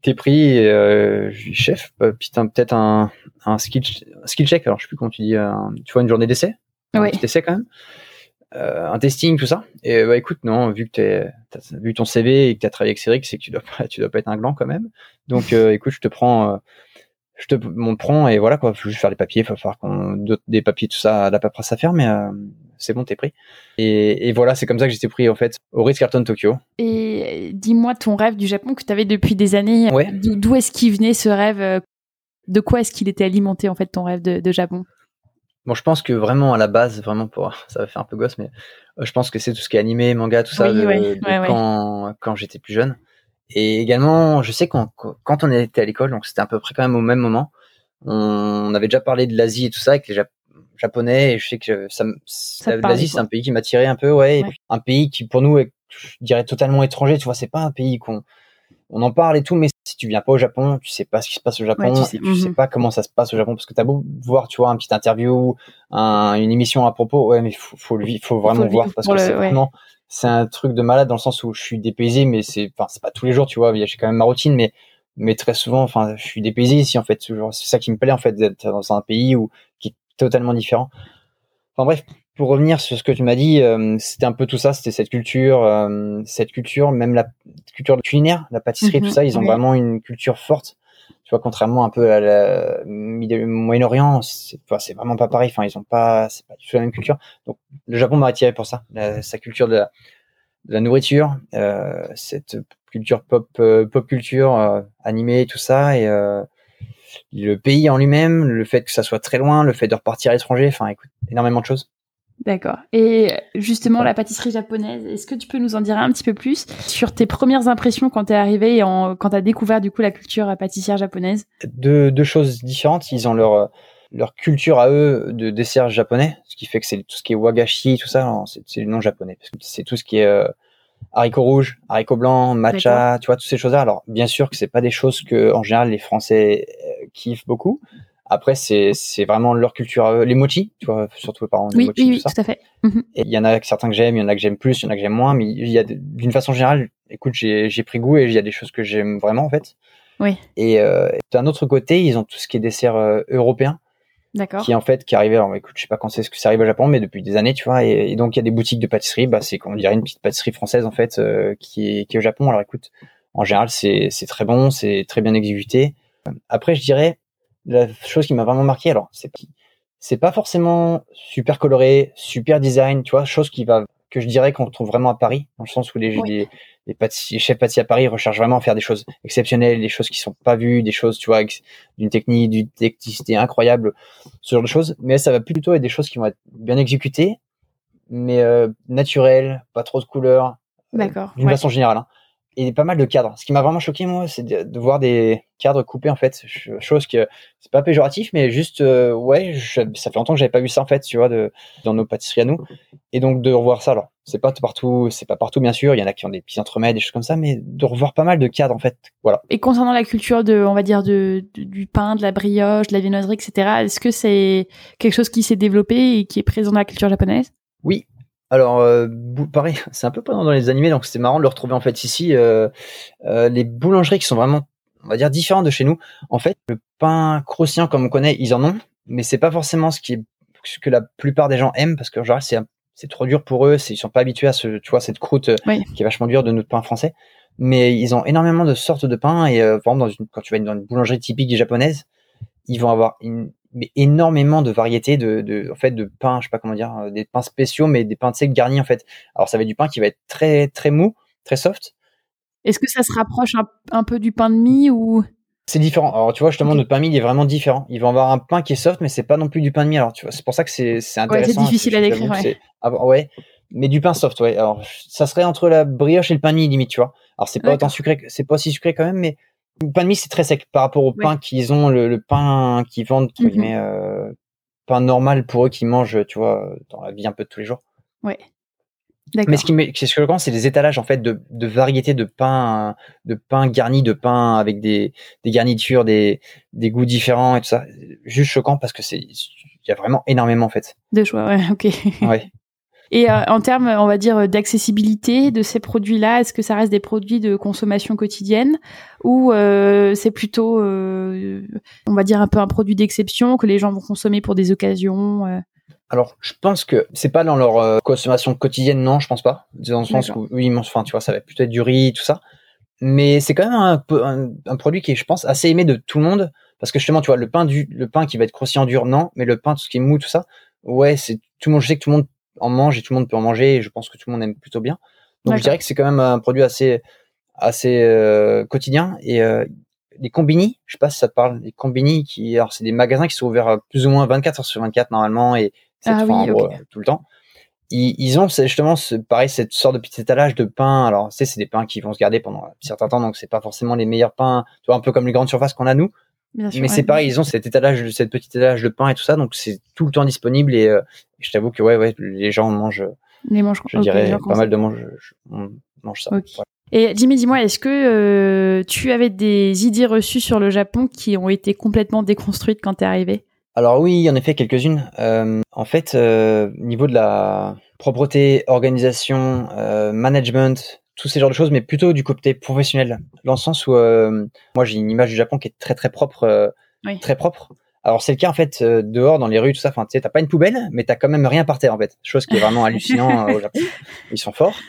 t'es pris, euh, chef, putain, peut-être un, un skill, skill check, alors je sais plus comment tu dis, tu vois, une journée d'essai, un petit essai quand même, euh, un testing, tout ça. Et bah écoute, non, vu que t'es, as vu ton CV et que t'as travaillé avec Cédric, c'est que tu dois pas, [laughs] tu dois pas être un gland quand même. Donc euh, écoute, je te prends, euh, je te m'en prends et voilà quoi, faut juste faire les papiers, faut faire qu'on des papiers, tout ça, la paperasse à faire, mais euh, c'est bon, t'es pris. Et, voilà, c'est comme ça que j'étais pris en fait au Ritz-Carlton Tokyo. Et dis-moi ton rêve du Japon que tu avais depuis des années. Ouais. D'où est-ce qu'il venait ce rêve? Euh, De quoi est-ce qu'il était alimenté en fait ton rêve de, Japon? Bon, je pense que vraiment à la base, vraiment pour [laughs] ça va faire un peu gosse, mais euh, je pense que c'est tout ce qui est animé, manga, tout ça, quand, quand j'étais plus jeune. Et également, je sais quand, quand on était à l'école, donc c'était à peu près quand même au même moment, on, avait déjà parlé de l'Asie et tout ça avec les, japonais et je sais que ça, l'Asie c'est un pays qui m'attirait un peu ouais, un pays qui pour nous est je dirais totalement étranger tu vois c'est pas un pays qu'on on en parle et tout mais si tu viens pas au Japon tu sais pas ce qui se passe au Japon tu, sais, sais, mhm. pas comment ça se passe au Japon parce que t'as beau voir tu vois un petit interview un, une émission à propos ouais mais faut faut le faut vraiment voir parce que c'est vraiment c'est un truc de malade dans le sens où je suis dépaysé mais c'est enfin c'est pas tous les jours tu vois j'ai quand même ma routine mais mais très souvent enfin je suis dépaysé ici en fait c'est ça qui me plaît en fait d'être dans un pays où qui totalement différent. Enfin bref, pour revenir sur ce que tu m'as dit, euh, c'était un peu tout ça, c'était cette culture, euh, cette culture, même la culture culinaire, la pâtisserie, tout mhm. ça, ils ont vraiment une culture forte. Tu vois, contrairement un peu à la Moyen-Orient, c'est c'est vraiment pas pareil. Enfin, ils ont pas, c'est pas du tout la même culture. Donc, le Japon m'a attiré pour ça, sa culture de la, de la nourriture, euh, cette culture pop, pop culture animée, tout ça, et le pays en lui-même, le fait que ça soit très loin, le fait de repartir à l'étranger, enfin, écoute, énormément de choses. D'accord. Et justement, la pâtisserie japonaise, est-ce que tu peux nous en dire un petit peu plus sur tes premières impressions quand tu es arrivé et quand tu as découvert du coup la culture pâtissière japonaise? Deux, deux choses différentes. Ils ont leur, leur culture à eux de dessert japonais, ce qui fait que c'est tout ce qui est wagashi, tout ça, c'est le nom japonais. C'est tout ce qui est euh, haricots rouges, haricots blancs, matcha, tu vois, toutes ces choses-là. Alors, bien sûr que c'est pas des choses que, en général, les Français euh, kiffent beaucoup. Après, c'est, c'est vraiment leur culture Les mochi, tu vois, surtout les parents. Oui, mochi, oui, tout, tout à fait. Mhm. Il y en a certains que j'aime, il y en a que j'aime plus, il y en a que j'aime moins, mais il y a, d'une façon générale, écoute, j'ai, j'ai pris goût et il y a des choses que j'aime vraiment, en fait. Oui. Et euh, d'un autre côté, ils ont tout ce qui est dessert euh, européen. D'accord. Qui en fait, qui arrivait, alors écoute, je sais pas quand c'est ce que ça arrive au Japon, mais depuis des années, tu vois, et, donc il y a des boutiques de pâtisserie, bah c'est on dirait une petite pâtisserie française en fait, euh, qui est qui est au Japon. Alors écoute, en général, c'est c'est très bon, c'est très bien exécuté. Après, je dirais la chose qui m'a vraiment marqué, alors c'est c'est pas forcément super coloré, super design, tu vois, chose qui va que je dirais qu'on trouve vraiment à Paris, dans le sens où les, les, les, pâtissiers, chefs pâtissiers à Paris recherchent vraiment à faire des choses exceptionnelles, des choses qui sont pas vues, des choses, tu vois, d'une technique, d'une technicité incroyable, ce genre de choses. Mais ça va plutôt être des choses qui vont être bien exécutées, mais euh, naturelles, pas trop de couleurs. Euh, D'accord. D'une façon générale. Hein. Et pas mal de cadres. Ce qui m'a vraiment choqué, moi, c'est de, voir des cadres coupés, en fait. Chose que c'est pas péjoratif, mais juste, euh, ouais, ça fait longtemps que j'avais pas vu ça, en fait, tu vois, de, dans nos pâtisseries à nous. Et donc, de revoir ça, alors, c'est pas partout, c'est pas partout, bien sûr. Il y en a qui ont des petits entremets, des choses comme ça, mais de revoir pas mal de cadres, en fait. Voilà. Et concernant la culture de, on va dire, de, du pain, de la brioche, de la viennoiserie, etc., est-ce que c'est quelque chose qui s'est développé et qui est présent dans la culture japonaise? Oui, alors, euh, pareil, [laughs] c'est un peu pas dans les animés, donc c'était marrant de le retrouver en fait ici. Euh, euh, les boulangeries qui sont vraiment, on va dire, différentes de chez nous. En fait, le pain croustillant comme on connaît, ils en ont, mais c'est pas forcément ce qui est ce que la plupart des gens aiment parce que genre c'est c'est trop dur pour eux, ils sont pas habitués à ce, tu vois, cette croûte qui est vachement dure de notre pain français. Mais ils ont énormément de sortes de pain et par exemple dans une, quand tu vas dans une boulangerie typique japonaise, ils vont avoir une énormément de variétés de, de, en fait, de pains, je sais pas comment dire, euh, des pains spéciaux, mais des pains de sec garnis, en fait. Alors, ça va être du pain qui va être très, très mou, très soft. Est-ce que ça se rapproche un, peu du pain de mie ou? C'est différent. Alors tu vois justement notre pain de mie il est vraiment différent. Il va avoir un pain qui est soft mais c'est pas non plus du pain de mie. Alors tu vois c'est pour ça que c'est c'est intéressant. Ouais, c'est difficile à décrire. Ouais. Ah, ouais. Mais du pain soft ouais. Alors ça serait entre la brioche et le pain de mie limite tu vois. Alors c'est pas autant sucré c'est pas aussi sucré quand même mais le pain de mie, c'est très sec par rapport au pain qu'ils ont, le, pain qu'ils vendent, entre mmh euh, pain normal pour eux qui mangent, tu vois, dans la vie un peu de tous les jours. Ouais. Mais ce qui me, ce que je pense, c'est les étalages en fait de, de variétés de pain, de pain garni, de pain avec des, des garnitures, des, des goûts différents et tout ça. Juste choquant parce que c'est, il y a vraiment énormément en fait. De choix, ouais, [laughs] ok. ouais. Et euh, en termes, on va dire, d'accessibilité de ces produits-là, est-ce que ça reste des produits de consommation quotidienne ou euh, c'est plutôt, euh, on va dire, un peu un produit d'exception que les gens vont consommer pour des occasions alors, je pense que c'est pas dans leur consommation quotidienne, non, je pense pas. Dans le sens où, oui, enfin, tu vois, ça va plutôt être du riz, tout ça. Mais c'est quand même un, un, un, produit qui est, je pense, assez aimé de tout le monde. Parce que justement, tu vois, le pain du, le pain qui va être croustillant dur, non. Mais le pain, tout ce qui est mou, tout ça, ouais, c'est tout le monde, je sais que tout le monde en mange et tout le monde peut en manger et je pense que tout le monde aime plutôt bien. Donc je dirais que c'est quand même un produit assez assez euh, quotidien et euh, les combini, je sais pas si ça te parle, les combini qui alors c'est des magasins qui sont ouverts plus ou moins 24 heures sur 24 normalement et c'est ah tout le temps. Ils, ils ont justement ce, pareil cette sorte de petit étalage de pain. Alors tu sais c'est des pains qui vont se garder pendant un certain temps donc c'est pas forcément les meilleurs pains, tu vois un peu comme les grandes surfaces qu'on a nous. Mais c'est pareil, ils ont cet étalage, cette petite étalage de pain et tout ça, donc c'est tout le temps disponible et euh, je t'avoue que ouais, ouais, les gens mangent. Les mangent. Je dirais pas mal de mange, mange ça. Et Jimmy, dis-moi, est-ce que euh, tu avais des idées reçues sur le Japon qui ont été complètement déconstruites quand tu es arrivé? Alors oui, en effet, quelques-unes. Euh, en fait, euh, niveau de la propreté, organisation, euh, management, tous ces genres de choses, mais plutôt du côté professionnel, dans le sens où moi j'ai une image du Japon qui est très très propre, très propre. Alors c'est le cas en fait euh, dehors dans les rues tout ça. Enfin tu sais t'as pas une poubelle, mais t'as quand même rien par terre en fait. Chose qui est vraiment [laughs] hallucinant euh, au Japon. Ils sont forts.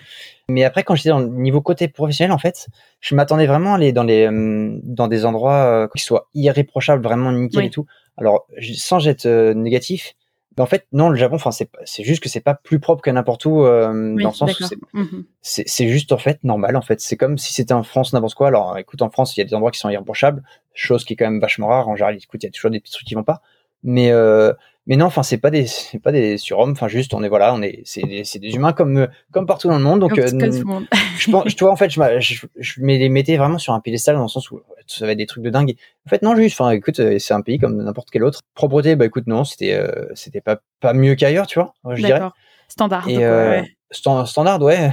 Mais après quand j'étais dans le niveau côté professionnel en fait, je m'attendais vraiment à aller dans les euh, dans des endroits qui soient irréprochables, vraiment nickel et tout. Alors sans être négatif, en fait, non, le Japon, enfin, c'est juste que c'est pas plus propre que n'importe où, euh, dans le sens où mhm. c'est juste en fait normal. En fait, c'est comme si c'était en France n'importe quoi. Alors, écoute, en France, il y a des endroits qui sont irréprochables, chose qui est quand même vachement rare. En général, écoute, il y a toujours des petits trucs qui vont pas. Mais euh, mais non, enfin c'est pas des c'est pas des surhommes, enfin juste on est voilà, on est c'est des, c'est des humains comme comme partout dans le monde. Donc euh, je pense, tu vois en fait, je, je, je les mettais vraiment sur un piédestal dans le sens où ça va être des trucs de dingue. En fait non, juste, enfin écoute, euh, c'est un pays comme n'importe quel autre. Propreté, bah écoute non, c'était euh, c'était pas pas mieux qu'ailleurs, tu vois, je dirais. Standard. Et, ouais. standard, ouais.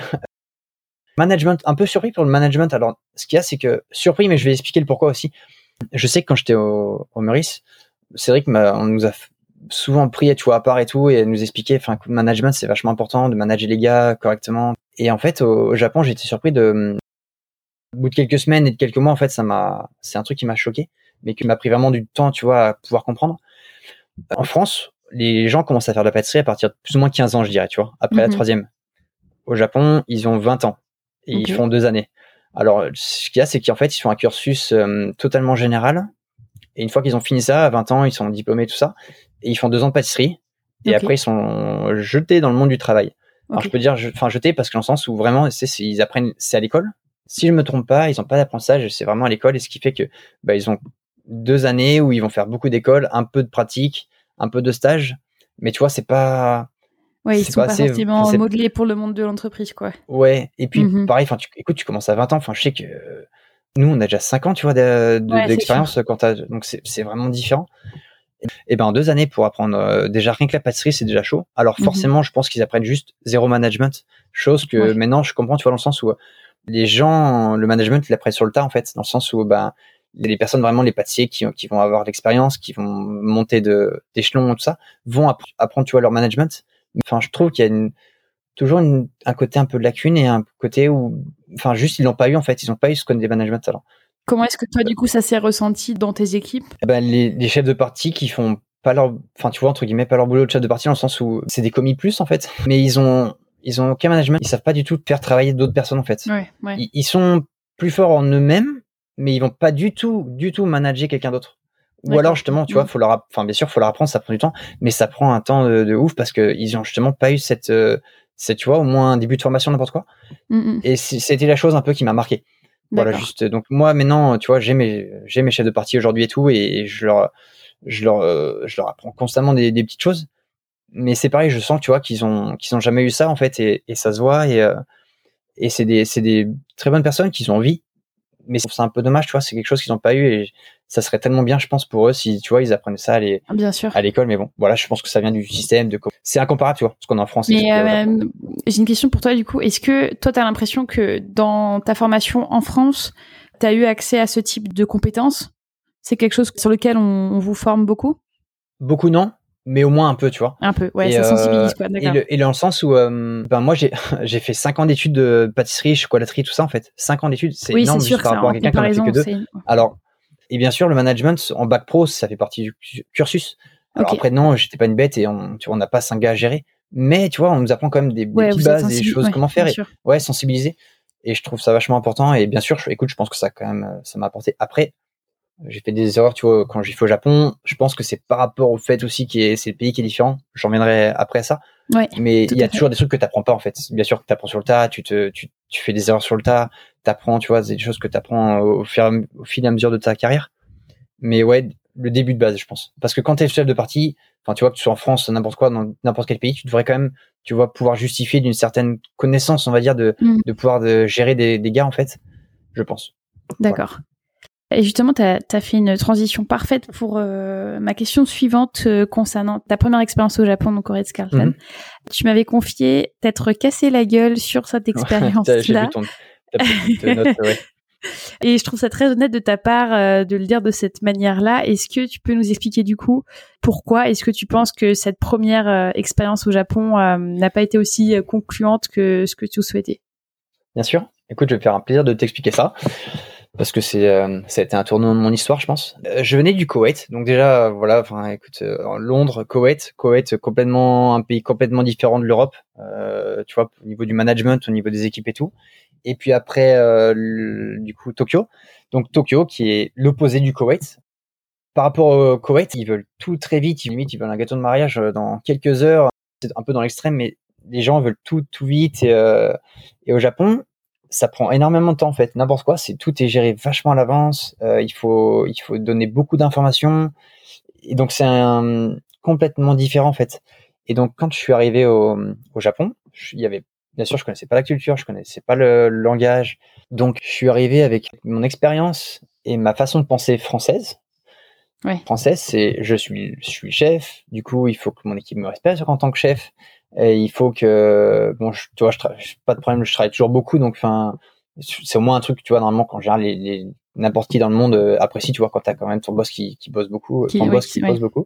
[laughs] management, un peu surpris pour le management. Alors ce qu'il y a, c'est que surpris, mais je vais expliquer le pourquoi aussi. Je sais que quand j'étais au, au Meurice, Cédric, on nous a souvent pris, tu vois, à part et tout, et nous expliquer, enfin, le management, c'est vachement important de manager les gars correctement. Et en fait, au, Japon, j'ai été surpris de, au bout de quelques semaines et de quelques mois, en fait, ça m'a, c'est un truc qui m'a choqué, mais qui m'a pris vraiment du temps, tu vois, à pouvoir comprendre. En France, les gens commencent à faire de la pâtisserie à partir de plus ou moins 15 ans, je dirais, tu vois, après la mhm. troisième. Au Japon, ils ont 20 ans et ils font deux années. Alors, ce qu'il y a, c'est qu'en fait, ils font un cursus euh, totalement général. Et une fois qu'ils ont fini ça, à 20 ans, ils sont diplômés, tout ça et ils font deux ans de pâtisserie et après ils sont jetés dans le monde du travail. Alors je peux dire, enfin jetés parce que dans le sens où vraiment, c'est, ils apprennent, c'est à l'école. Si je me trompe pas, ils ont pas d'apprentissage, c'est vraiment à l'école et ce qui fait que bah, ils ont deux années où ils vont faire beaucoup d'école, un peu de pratique, un peu de stage, mais tu vois, c'est pas Ouais, ils sont pas, forcément modelés pour le monde de l'entreprise, quoi. Ouais, et puis mmh pareil, enfin, écoute, tu commences à 20 ans, enfin, je sais que nous, on a déjà 5 ans, tu vois, d'expérience quand donc c'est vraiment différent. Et ben en deux années pour apprendre euh, déjà rien que la pâtisserie c'est déjà chaud. Alors mhm. forcément je pense qu'ils apprennent juste zéro management, chose que maintenant je comprends tu vois dans le sens où euh, les gens le management ils l'apprennent sur le tas en fait dans le sens où ben les personnes vraiment les pâtissiers qui, qui vont avoir l'expérience, qui vont monter de d'échelon tout ça, vont apprendre tu vois leur management. Enfin je trouve qu'il y a une, toujours un côté un peu de lacune et un côté où enfin juste ils l'ont pas eu en fait, ils ont pas eu ce qu'on des management alors. Comment est-ce que toi, du coup, ça s'est ressenti dans tes équipes? Eh ben, les, chefs de parti qui font pas leur, enfin, tu vois, entre guillemets, pas leur boulot de chef de parti dans le sens où c'est des commis plus, en fait. Mais ils ont, ils ont aucun management. Ils savent pas du tout faire travailler d'autres personnes, en fait. Ils, sont plus forts en eux-mêmes, mais ils vont pas du tout, du tout manager quelqu'un d'autre. Ou alors, justement, tu vois, faut leur, enfin, bien sûr, faut leur apprendre, ça prend du temps, mais ça prend un temps de, ouf parce que ils ont justement pas eu cette, euh, cette, tu vois, au moins un début de formation, n'importe quoi. Mm, mm. Et c'était la chose un peu qui m'a marqué. Voilà, juste. Donc moi maintenant, tu vois, j'ai mes j'ai mes chefs de partie aujourd'hui et tout, et je leur je leur euh, je leur apprends constamment des, des petites choses. Mais c'est pareil, je sens, tu vois, qu'ils ont qu'ils ont jamais eu ça en fait, et, et ça se voit, et euh, et c'est des c'est des très bonnes personnes qui ont envie. Mais c'est un peu dommage, tu vois, c'est quelque chose qu'ils n'ont pas eu et ça serait tellement bien, je pense, pour eux si, tu vois, ils apprenaient ça à ah, l'école. Mais bon, voilà, je pense que ça vient du système. de C'est incomparable, tu vois, ce qu'on a en France. Mais euh, j'ai une question pour toi, du coup. Est-ce que toi, tu as l'impression que dans ta formation en France, tu as eu accès à ce type de compétences? C'est quelque chose sur lequel on, vous forme beaucoup? Beaucoup, non mais au moins un peu, tu vois. Un peu, ouais, ça sensibilise quoi, d'accord. Et, dans le sens où, euh, ben moi j'ai [laughs] j'ai fait 5 ans d'études de pâtisserie, chocolaterie, tout ça en fait. 5 ans d'études, c'est énorme juste par rapport à quelqu'un qui en a fait que deux. Alors et bien sûr, le management en bac pro, ça fait partie du cursus. Alors après, non, j'étais pas une bête et on, tu vois, on n'a pas 5 gars à gérer. Mais tu vois, on nous apprend quand même des, petites bases, des choses, comment faire. Et, ouais, sensibiliser. Et je trouve ça vachement important. Et bien sûr, je, écoute, je pense que ça quand même, ça m'a apporté. Après, j'ai fait des erreurs, tu vois, quand j'ai fait au Japon. Je pense que c'est par rapport au fait aussi que c'est le pays qui est différent. J'en reviendrai après ça. Ouais, mais il y a toujours des trucs que tu pas en fait. Bien sûr que tu apprends sur le tas, tu te, tu, tu fais des erreurs sur le tas, t'apprends, tu vois, des choses que tu apprends au, fur, au fil et à mesure de ta carrière. Mais ouais, le début de base, je pense. Parce que quand tu es chef de parti, enfin, tu vois, que tu sois en France, n'importe quoi, dans n'importe quel pays, tu devrais quand même, tu vois, pouvoir justifier d'une certaine connaissance, on va dire, de, mm. de pouvoir de gérer des, des gars, en fait, je pense. D'accord. Et justement, tu as, fait une transition parfaite pour euh, ma question suivante euh, concernant ta première expérience au Japon, donc au Ritz Carlton. Mm-hmm. Tu m'avais confié t'être cassé la gueule sur cette [laughs] expérience-là. [laughs] Et je trouve ça très honnête de ta part euh, de le dire de cette manière-là. Est-ce que tu peux nous expliquer du coup pourquoi Est-ce que tu penses que cette première euh, expérience au Japon euh, n'a pas été aussi concluante que ce que tu souhaitais? Bien sûr. Écoute, je vais faire un plaisir de t'expliquer ça parce que c'est ça a été un tournant de mon histoire, je pense. je venais du Koweït, donc déjà voilà, enfin écoute, Londres, Koweït, Koweït complètement un pays complètement différent de l'Europe, tu vois, au niveau du management, au niveau des équipes et tout et puis après euh, du coup Tokyo. Donc Tokyo qui est l'opposé du Koweït. Par rapport au Koweït, ils veulent tout très vite, ils limite ils veulent un gâteau de mariage euh, dans quelques heures. C'est un peu dans l'extrême, mais les gens veulent tout tout vite. Et, euh, et, au Japon, ça prend énormément de temps en fait. N'importe quoi, c'est tout est géré vachement à l'avance. Euh, il faut il faut donner beaucoup d'informations. Et donc c'est un complètement différent en fait. Et donc quand je suis arrivé au, au Japon, il y avait Bien sûr, je connaissais pas la culture, je connaissais pas le, langage. Donc, je suis arrivé avec mon expérience et ma façon de penser française. Ouais. Française, c'est je suis, je suis chef. Du coup, il faut que mon équipe me respecte en tant que chef. Et il faut que, bon, je, tu vois, je pas de problème, je travaille toujours beaucoup. Donc, enfin, c'est au moins un truc, tu vois, normalement, quand j'ai les, les n'importe qui dans le monde euh, apprécie, tu vois, quand t'as quand même ton boss qui, qui bosse beaucoup, ton boss qui bosse beaucoup,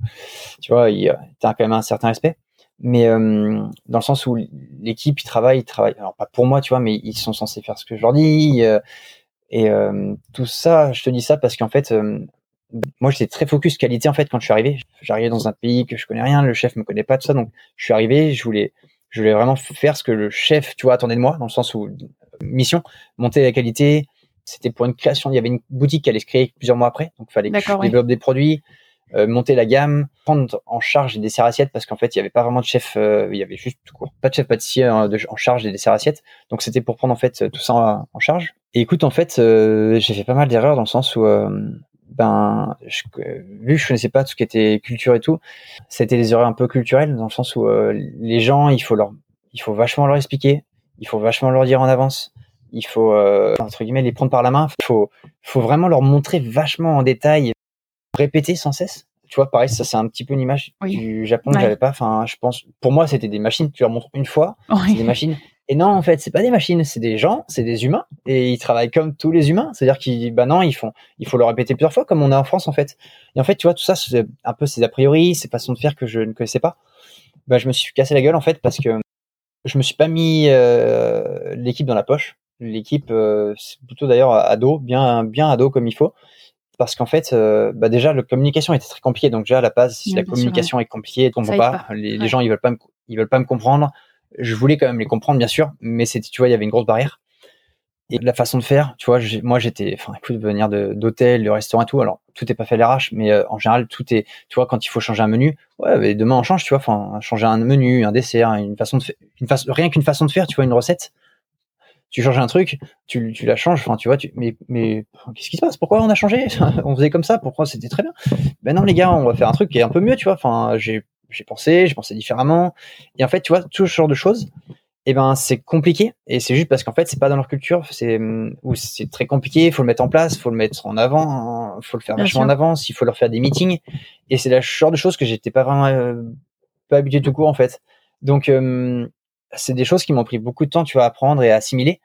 tu vois, il, t'as quand même un certain respect mais euh, dans le sens où l'équipe ils travaillent, ils travaillent. Alors pas pour moi, tu vois, mais ils sont censés faire ce que je leur dis. Euh, et euh, tout ça, je te dis ça parce qu'en fait, moi j'étais très focus qualité en fait quand je suis arrivé. J'arrivais dans un pays que je connais rien, le chef me connaît pas tout ça, donc je suis arrivé, je voulais, je voulais vraiment faire ce que le chef, tu vois, attendait de moi, dans le sens où mission, monter la qualité. C'était pour une création. Il y avait une boutique qui allait se créer plusieurs mois après, donc il fallait que je développe des produits. Euh, monter la gamme, prendre en charge des desserts assiettes parce qu'en fait il y avait pas vraiment de chef, euh, il y avait juste tout court, pas de chef pâtissier hein, en charge des desserts assiettes. Donc c'était pour prendre en fait tout ça en, charge. Et écoute en fait euh, j'ai fait pas mal d'erreurs dans le sens où ben, je, vu que je connaissais pas tout ce qui était culture et tout, c'était des erreurs un peu culturelles dans le sens où les gens, il faut leur, il faut vachement leur expliquer, il faut vachement leur dire en avance, il faut entre guillemets les prendre par la main, il faut, faut vraiment leur montrer vachement en détail, répéter sans cesse tu vois, pareil, ça c'est un petit peu une image du Japon que j'avais pas. Enfin, je pense, pour moi, c'était des machines. Tu leur montres une fois, c'est des machines. Et non, en fait, c'est pas des machines, c'est des gens, c'est des humains, et ils travaillent comme tous les humains. C'est-à-dire qu'ils, bah non, ils font, il faut le répéter plusieurs fois, comme on a en France, en fait. Et en fait, tu vois, tout ça, c'est un peu ces a priori, ces façons de faire que je ne connaissais pas. Bah, je me suis cassé la gueule, en fait, parce que je me suis pas mis euh, l'équipe dans la poche. L'équipe, euh, c'est plutôt d'ailleurs à dos, bien, bien à dos comme il faut parce qu'en fait, euh, bah déjà, la communication était très compliquée. Donc déjà, à la base, si la communication est compliquée, comprends pas, Les, les, gens ils veulent pas, me, ils veulent pas me comprendre. Je voulais quand même les comprendre, bien sûr, mais c'était, tu vois, il y avait une grosse barrière. Et la façon de faire, tu vois, moi j'étais, enfin, écoute, venir d'hôtel, de, restaurant et tout. Alors tout est pas fait à l'arrache, mais euh, en général tout est, tu vois, quand il faut changer un menu, ouais, mais demain on change, tu vois, enfin, changer un menu, un dessert, une façon de, une rien qu'une façon de faire, tu vois, une recette tu changes un truc, tu, tu la changes, enfin tu vois, tu, mais, mais qu'est-ce qui se passe? Pourquoi on a changé? [laughs] On faisait comme ça, pourquoi c'était très bien? Ben non les gars, on va faire un truc qui est un peu mieux, tu vois. Enfin, j'ai j'ai pensé, j'ai pensé différemment. Et en fait, tu vois, tout ce genre de choses, eh ben c'est compliqué et c'est juste parce qu'en fait c'est pas dans leur culture, c'est ou c'est très compliqué, il faut le mettre en place, faut le mettre en avant, il faut le faire vachement en avance, il faut leur faire des meetings et c'est la genre de choses que j'étais pas vraiment euh, pas habitué tout court en fait. Donc euh, c'est des choses qui m'ont pris beaucoup de temps, tu vois, à apprendre et à assimiler.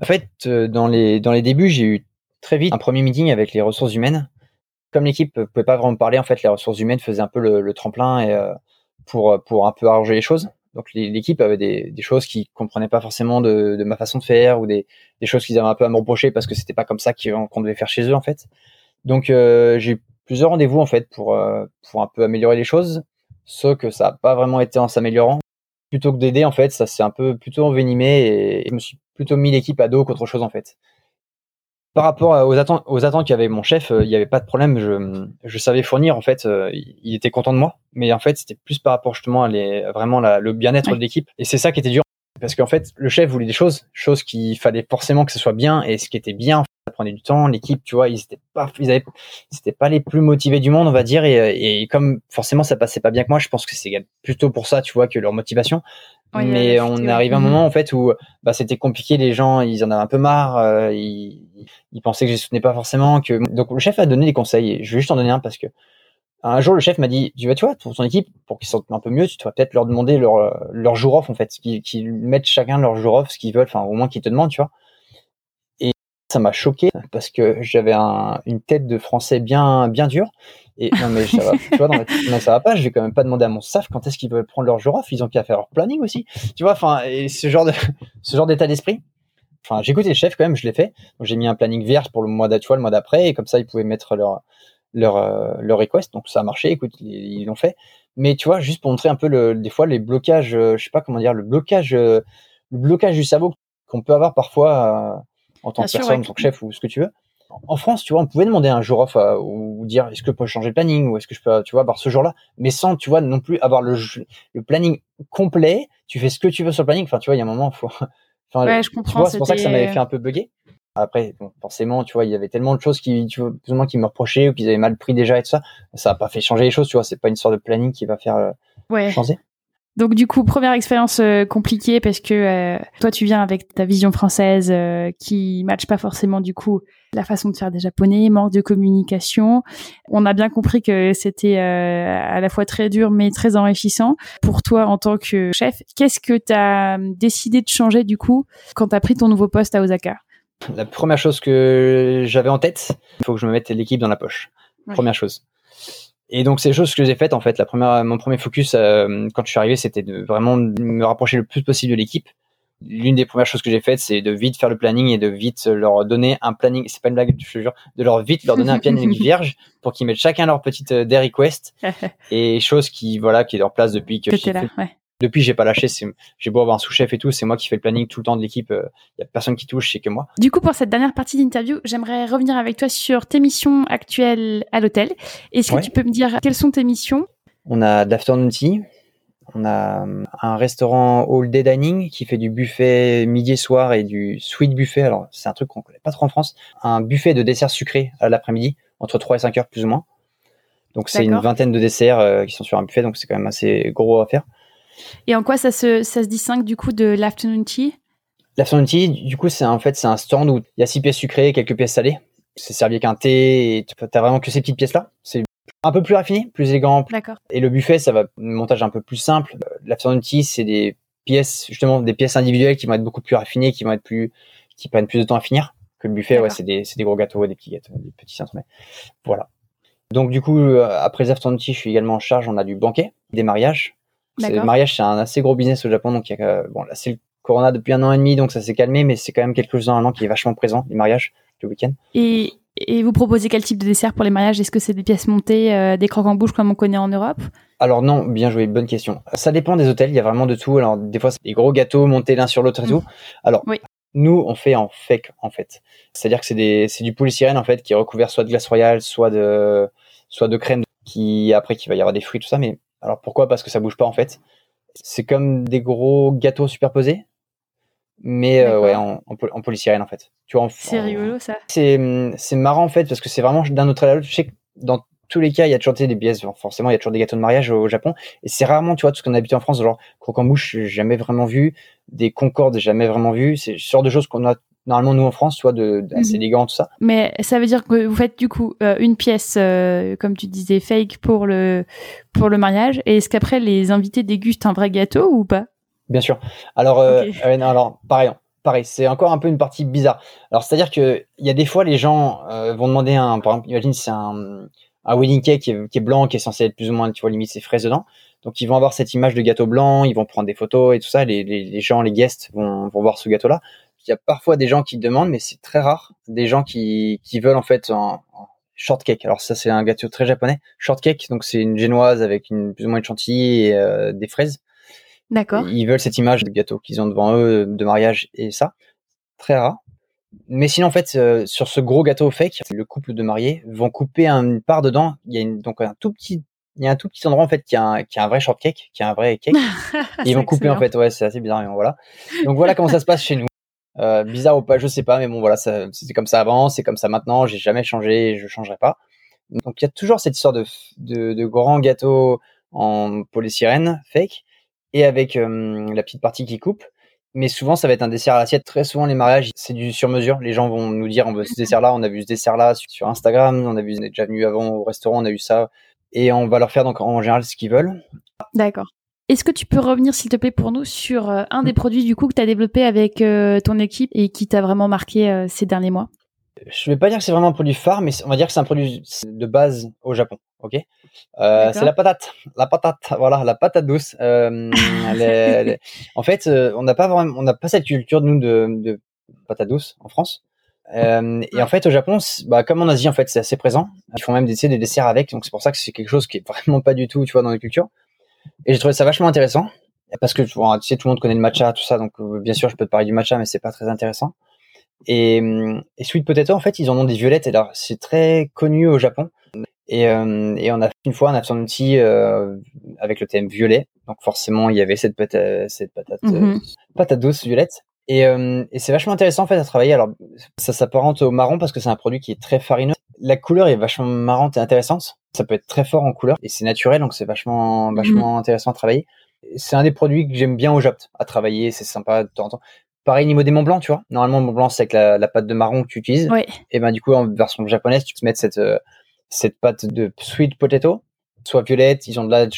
En fait, euh, dans les dans les débuts, j'ai eu très vite un premier meeting avec les ressources humaines. Comme l'équipe pouvait pas vraiment parler, en fait, les ressources humaines faisaient un peu le, tremplin et euh, pour pour un peu arranger les choses. Donc l'équipe avait des, choses qu'ils comprenaient pas forcément de, ma façon de faire ou des, choses qu'ils avaient un peu à me reprocher parce que c'était pas comme ça qu'on devait faire chez eux en fait. Donc euh, j'ai eu plusieurs rendez-vous en fait pour pour un peu améliorer les choses, sauf que ça a pas vraiment été en s'améliorant plutôt que d'aider, en fait, ça s'est un peu plutôt envenimé et, je me suis plutôt mis l'équipe à dos qu'autre chose, en fait. Par rapport aux attentes, aux attentes qu'avait mon chef, euh, il n'y avait pas de problème. Je, je savais fournir, en fait, euh, il était content de moi. Mais en fait, c'était plus par rapport justement à les, vraiment le bien-être de l'équipe. Et c'est ça qui était dur. Parce qu'en fait, le chef voulait des choses, choses qu'il fallait forcément que ce soit bien. Et ce qui était bien, ça prenait du temps. L'équipe, tu vois, ils étaient pas, ils avaient, c'était pas les plus motivés du monde, on va dire. Et, et comme forcément ça passait pas bien que moi, je pense que c'est plutôt pour ça, tu vois, que leur motivation. Mais on arrive à un mhm. moment en fait où bah c'était compliqué. Les gens, ils en avaient un peu marre. Euh, ils, ils, pensaient que je soutenais pas forcément. Que donc le chef a donné des conseils. je vais juste en donner un parce que un jour, le chef m'a dit, tu vois, tu vois, pour ton équipe, pour qu'ils sentent un peu mieux, tu dois peut-être leur demander leur, leur jour off, en fait, qu'ils mettent chacun leur jour off, ce qu'ils veulent, enfin, au moins qu'ils te demandent, tu vois ça m'a choqué parce que j'avais un, une tête de français bien bien dur et non mais ça va tu vois non, ça va pas je vais quand même pas demander à mon staff quand est-ce qu'ils veulent prendre leur jour off ils ont qu'à faire leur planning aussi. Tu vois enfin et ce genre de [laughs] ce genre d'état d'esprit enfin j'ai écouté le chef quand même je l'ai fait. Donc j'ai mis un planning vierge pour le mois d'après le mois d'après et comme ça ils pouvaient mettre leur leur euh, leur request. Donc ça a marché écoute ils l'ont fait. Mais tu vois juste pour montrer un peu le des fois les blocages euh, je sais pas comment dire le blocage euh, le blocage du cerveau qu'on peut avoir parfois en tant que personne, en tant que chef ou ce que tu veux. En France, tu vois, on pouvait demander un jour off ou dire est-ce que je peux changer le planning ou est-ce que je peux, tu vois, avoir ce jour-là, mais sans, tu vois, non plus avoir le, le planning complet. Tu fais ce que tu veux sur le planning. Enfin, tu vois, il y a un moment, faut. Enfin, ouais, je comprends. C'est pour ça que ça m'avait fait un peu bugger. Après, bon, forcément, tu vois, il y avait tellement de choses qui, tu vois, plus ou moins qui me reprochaient ou qu'ils avaient mal pris déjà et tout ça. Ça a pas fait changer les choses, tu vois. C'est pas une sorte de planning qui va faire euh, ouais. changer. Donc du coup, première expérience euh, compliquée parce que euh, toi tu viens avec ta vision française euh, qui matche pas forcément du coup la façon de faire des japonais, manque de communication. On a bien compris que c'était à la fois très dur mais très enrichissant pour toi en tant que chef. Qu'est-ce que tu as décidé de changer du coup quand tu as pris ton nouveau poste à Osaka? La première chose que j'avais en tête, il faut que je me mette l'équipe dans la poche. Première chose. Et donc c'est les choses que j'ai faites en fait. La première, mon premier focus euh, quand je suis arrivé, c'était de vraiment me rapprocher le plus possible de l'équipe. L'une des premières choses que j'ai faites, c'est de vite faire le planning et de vite leur donner un planning. C'est pas une blague, je te jure, de leur vite leur donner un planning [laughs] vierge pour qu'ils mettent chacun leur petite euh, day request [laughs] et choses qui voilà qui est leur place depuis que. J'étais là, ouais depuis j'ai pas lâché j'ai beau avoir un sous-chef et tout c'est moi qui fais le planning tout le temps de l'équipe il euh, y a personne qui touche c'est que moi. Du coup pour cette dernière partie d'interview j'aimerais revenir avec toi sur tes missions actuelles à l'hôtel. Est-ce que tu peux me dire quelles sont tes missions? On a de l'afternoon tea on a euh, un restaurant all day dining qui fait du buffet midi et soir et du sweet buffet. Alors c'est un truc qu'on connaît pas trop en France. Un buffet de desserts sucrés à l'après-midi entre 3 et 5 heures plus ou moins. Donc c'est une vingtaine de desserts euh, qui sont sur un buffet, donc c'est quand même assez gros à faire. Et en quoi ça se, ça se distingue du coup de l'afternoon tea? L'afternoon tea, du coup, c'est en fait c'est un stand où il y a six pièces sucrées et quelques pièces salées. C'est servi avec un thé et t'as vraiment que ces petites pièces là. C'est un peu plus raffiné, plus élégant. D'accord. Et le buffet, ça va un montage un peu plus simple. L'afternoon tea, c'est des pièces justement des pièces individuelles qui vont être beaucoup plus raffinées, qui vont être plus qui prennent plus de temps à finir que le buffet. Ouais, c'est des des gros gâteaux, des petits gâteaux, des petits centres. Voilà. Donc du coup, euh, après les afternoon tea, je suis également en charge. On a du banquet, des mariages. Le mariage, c'est un assez gros business au Japon. Donc il y a bon là c'est le Corona depuis un an et demi, donc ça s'est calmé, mais c'est quand même quelque chose normalement qui est vachement présent, les mariages, le week-end. Et, et vous proposez quel type de dessert pour les mariages? Est-ce que c'est des pièces montées, euh, des croques en bouche comme on connaît en Europe? Alors non, bien joué, bonne question. Ça dépend des hôtels, il y a vraiment de tout. Alors des fois, c'est des gros gâteaux montés l'un sur l'autre et tout. Mmh. Alors, nous, on fait en fake, en fait. C'est-à-dire que c'est des, c'est du polystyrène, en fait, qui est recouvert soit de glace royale, soit de, soit de crème, qui, après, qui va y avoir des fruits, tout ça. Mais alors pourquoi? Parce que ça bouge pas, en fait. C'est comme des gros gâteaux superposés, mais euh, ouais, en, en, polystyrène en fait. Tu vois, c'est rigolo ça. C'est marrant en fait parce que c'est vraiment d'un autre à l'autre. Je sais que dans tous les cas, il y a toujours des pièces. Forcément, il y a toujours des gâteaux de mariage au, Japon. Et c'est rarement, tu vois, tout ce qu'on a habité en France, genre croque-en-bouche, jamais vraiment vu. Des Concorde, jamais vraiment vu. C'est le genre de choses qu'on a normalement nous en France, tu vois, de, assez mhm. élégant tout ça. Mais ça veut dire que vous faites du coup euh, une pièce, euh, comme tu disais, fake pour le pour le mariage. Et est-ce qu'après les invités dégustent un vrai gâteau ou pas? Bien sûr. Alors, euh, alors pareil, pareil, c'est encore un peu une partie bizarre. Alors, c'est-à-dire que il y a des fois, les gens vont demander un, par exemple, imagine c'est un, un wedding cake qui est, qui est, blanc, qui est censé être plus ou moins, tu vois, limite c'est fraises dedans. Donc, ils vont avoir cette image de gâteau blanc, ils vont prendre des photos et tout ça. Les, les, les gens, les guests vont, vont voir ce gâteau-là. Il y a parfois des gens qui demandent, mais c'est très rare, des gens qui, qui veulent en fait un, shortcake. Alors ça, c'est un gâteau très japonais. Shortcake, donc c'est une génoise avec une plus ou moins une chantilly et euh, des fraises. D'accord. Ils veulent cette image de gâteau qu'ils ont devant eux de mariage et ça, très rare. Mais sinon, en fait, euh, sur ce gros gâteau fake, le couple de mariés vont couper une part dedans. Il y a une, donc un tout petit, il y a un tout petit endroit en fait qui a un, qui a un vrai shortcake, qui a un vrai cake. [laughs] ils vont couper en fait. Ouais, c'est assez bizarre. voilà. Donc voilà comment ça se passe chez nous. Euh, bizarre ou pas, je sais pas, mais bon voilà, c'était comme ça avant, c'est comme ça maintenant. J'ai jamais changé, je changerai pas. Donc il y a toujours cette histoire de, de, grands gâteaux en polystyrène fake et avec euh, la petite partie qui coupe. Mais souvent, ça va être un dessert à l'assiette. Très souvent, les mariages, c'est du sur mesure. Les gens vont nous dire, on veut ce dessert-là, on a vu ce dessert-là sur Instagram, on a vu, on est déjà venu avant au restaurant, on a eu ça. Et on va leur faire donc en général ce qu'ils veulent. D'accord. Est-ce que tu peux revenir, s'il te plaît, pour nous sur euh, un des produits du coup que tu as développé avec euh, ton équipe et qui t'a vraiment marqué ces derniers mois? Je vais pas dire que c'est vraiment un produit phare, mais on va dire que c'est un produit de base au Japon. Ok? Euh, c'est la patate, la patate, voilà, la patate douce. Euh, [laughs] En fait, euh, on n'a pas vraiment, on n'a pas cette culture nous de, de patate douce en France. Euh, et en fait, au Japon, bah, comme en Asie, en fait, c'est assez présent. Ils font même des, des desserts avec, donc c'est pour ça que c'est quelque chose qui est vraiment pas du tout, tu vois, dans la culture. Et j'ai trouvé ça vachement intéressant parce que tu sais, tout le monde connaît le matcha, tout ça, donc euh, bien sûr, je peux te parler du matcha, mais c'est pas très intéressant. Et, et Sweet Potato, en fait, ils en ont des violettes. Et alors, c'est très connu au Japon. Et, euh, et, on a fait une fois un tea euh, avec le thème violet. Donc forcément, il y avait cette patate, cette patate, euh, mhm. patate douce violette. Et, euh, et c'est vachement intéressant en fait à travailler. Alors ça s'apparente au marron parce que c'est un produit qui est très farineux. La couleur est vachement marrante et intéressante. Ça peut être très fort en couleur et c'est naturel donc c'est vachement mhm. vachement intéressant à travailler. C'est un des produits que j'aime bien au Japon à travailler. C'est sympa de temps en temps. Pareil niveau des Mont Blanc, tu vois. Normalement, Mont Blanc c'est avec la, la, pâte de marron que tu utilises. Et ben du coup en version japonaise, tu peux mettre cette cette pâte de sweet potato, soit violette, ils ont de la, de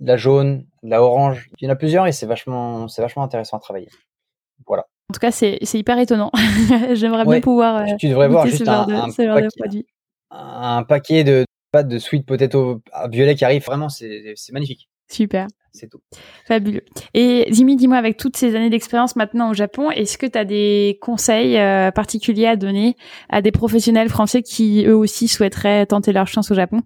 la jaune, de la orange. Il y en a plusieurs et c'est vachement, c'est vachement intéressant à travailler. Voilà. En tout cas, c'est hyper étonnant. [laughs] J'aimerais bien pouvoir. Euh, tu devrais voir juste un, un, paquet, un, paquet, de pâtes de sweet potato violet qui arrive. Vraiment, c'est magnifique. Super. C'est tout. Fabuleux. Et Jimmy, dis-moi, avec toutes ces années d'expérience maintenant au Japon, est-ce que tu as des conseils euh, particuliers à donner à des professionnels français qui, eux aussi, souhaiteraient tenter leur chance au Japon?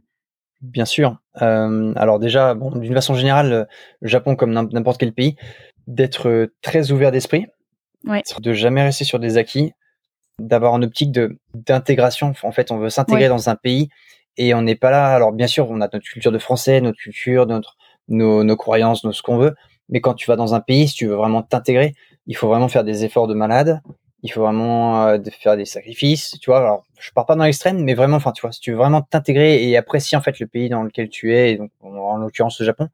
Bien sûr. Euh, alors déjà, bon, d'une façon générale, le Japon, comme n'importe quel pays, d'être très ouvert d'esprit, ouais. de jamais rester sur des acquis, d'avoir une optique de d'intégration. En fait, on veut s'intégrer dans un pays et on n'est pas là. Alors bien sûr, on a notre culture de français, notre culture, notre nos, nos croyances, nos ce qu'on veut. Mais quand tu vas dans un pays, si tu veux vraiment t'intégrer, il faut vraiment faire des efforts de malade. Il faut vraiment euh, faire des sacrifices, tu vois. Alors, je pars pas dans l'extrême, mais vraiment, enfin, tu vois, si tu veux vraiment t'intégrer et apprécier en fait le pays dans lequel tu es, et donc en l'occurrence le Japon,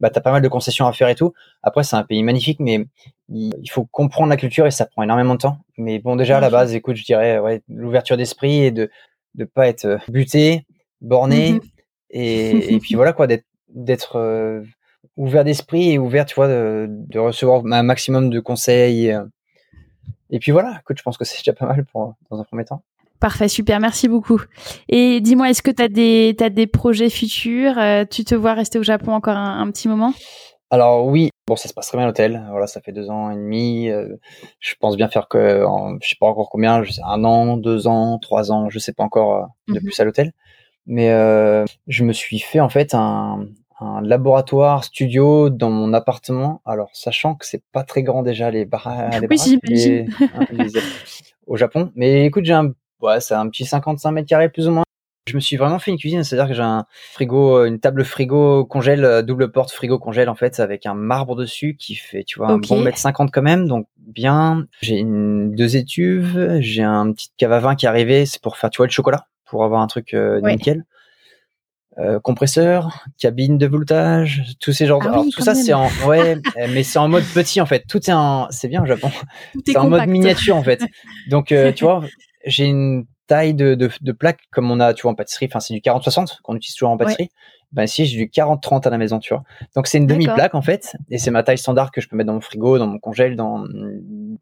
bah t'as pas mal de concessions à faire et tout. Après, c'est un pays magnifique, mais il faut comprendre la culture et ça prend énormément de temps. Mais bon, déjà à la base, écoute, je dirais ouais, l'ouverture d'esprit et de de pas être euh, buté, borné, mmh et, [laughs] et puis voilà quoi, d'être d'être euh, ouvert d'esprit et ouvert, tu vois, de, de, recevoir un maximum de conseils. Et, et puis voilà, écoute, je pense que c'est déjà pas mal pour dans un premier temps. Parfait, super, merci beaucoup. Et dis-moi, est-ce que tu as des, as des projets futurs euh, Tu te vois rester au Japon encore un, petit moment? Alors oui, bon, ça se passe très bien à l'hôtel. Voilà, ça fait deux ans et demi. Euh, je pense bien faire que, en, je sais pas encore combien, je sais, un an, deux ans, trois ans, je sais pas encore euh, de mhm. plus à l'hôtel. Mais je me suis fait en fait un, un laboratoire studio dans mon appartement. Alors, sachant que c'est pas très grand déjà les, bar les oui, [laughs] au Japon. Mais écoute, j'ai un ouais, c'est un petit 55 mètres carrés plus ou moins. Je me suis vraiment fait une cuisine, c'est-à-dire que j'ai un frigo, une table frigo congèle, euh, double porte frigo congèle en fait, avec un marbre dessus qui fait, tu vois, un bon mètre 50 quand même, donc bien. J'ai une deux étuves, j'ai un petit cave à vin qui est arrivé, c'est pour faire, tu vois, le chocolat, pour avoir un truc euh, nickel. Euh, compresseur, cabine de voltage, tous ces genres. Ah tout ça c'est en ouais, [laughs] mais c'est en mode petit en fait. Tout est en, c'est bien au Japon. C'est en mode miniature en fait. Donc euh, tu vois, j'ai une taille de, de, de, plaque comme on a, tu vois, en pâtisserie. Enfin, c'est du 40-60 qu'on utilise toujours en pâtisserie. Ben ici, j'ai du 40-30 à la maison, tu vois. Donc c'est une demi-plaque en fait, et c'est ma taille standard que je peux mettre dans mon frigo, dans mon congèle, dans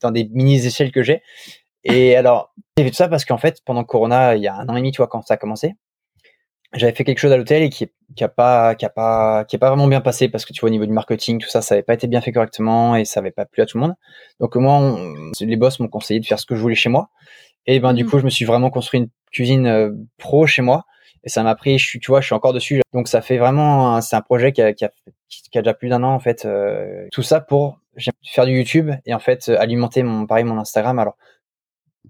dans des mini échelles que j'ai. Et alors, j'ai fait tout ça parce qu'en fait, pendant Corona, il y a un an et demi, tu vois, quand ça a commencé, j'avais fait quelque chose à l'hôtel et qui, qui a pas qui a pas qui a pas vraiment bien passé parce que tu vois au niveau du marketing tout ça ça avait pas été bien fait correctement et ça avait pas plu à tout le monde donc moi les boss m'ont conseillé de faire ce que je voulais chez moi et ben du mmh. coup, je me suis vraiment construit une cuisine euh, pro chez moi. Et ça m'a pris, je suis, tu vois, je suis encore dessus. Donc ça fait vraiment, c'est un projet qui a, qui, a, qui a, déjà plus d'un an en fait. Euh, tout ça pour faire du YouTube et en fait alimenter mon, pareil, mon Instagram. Alors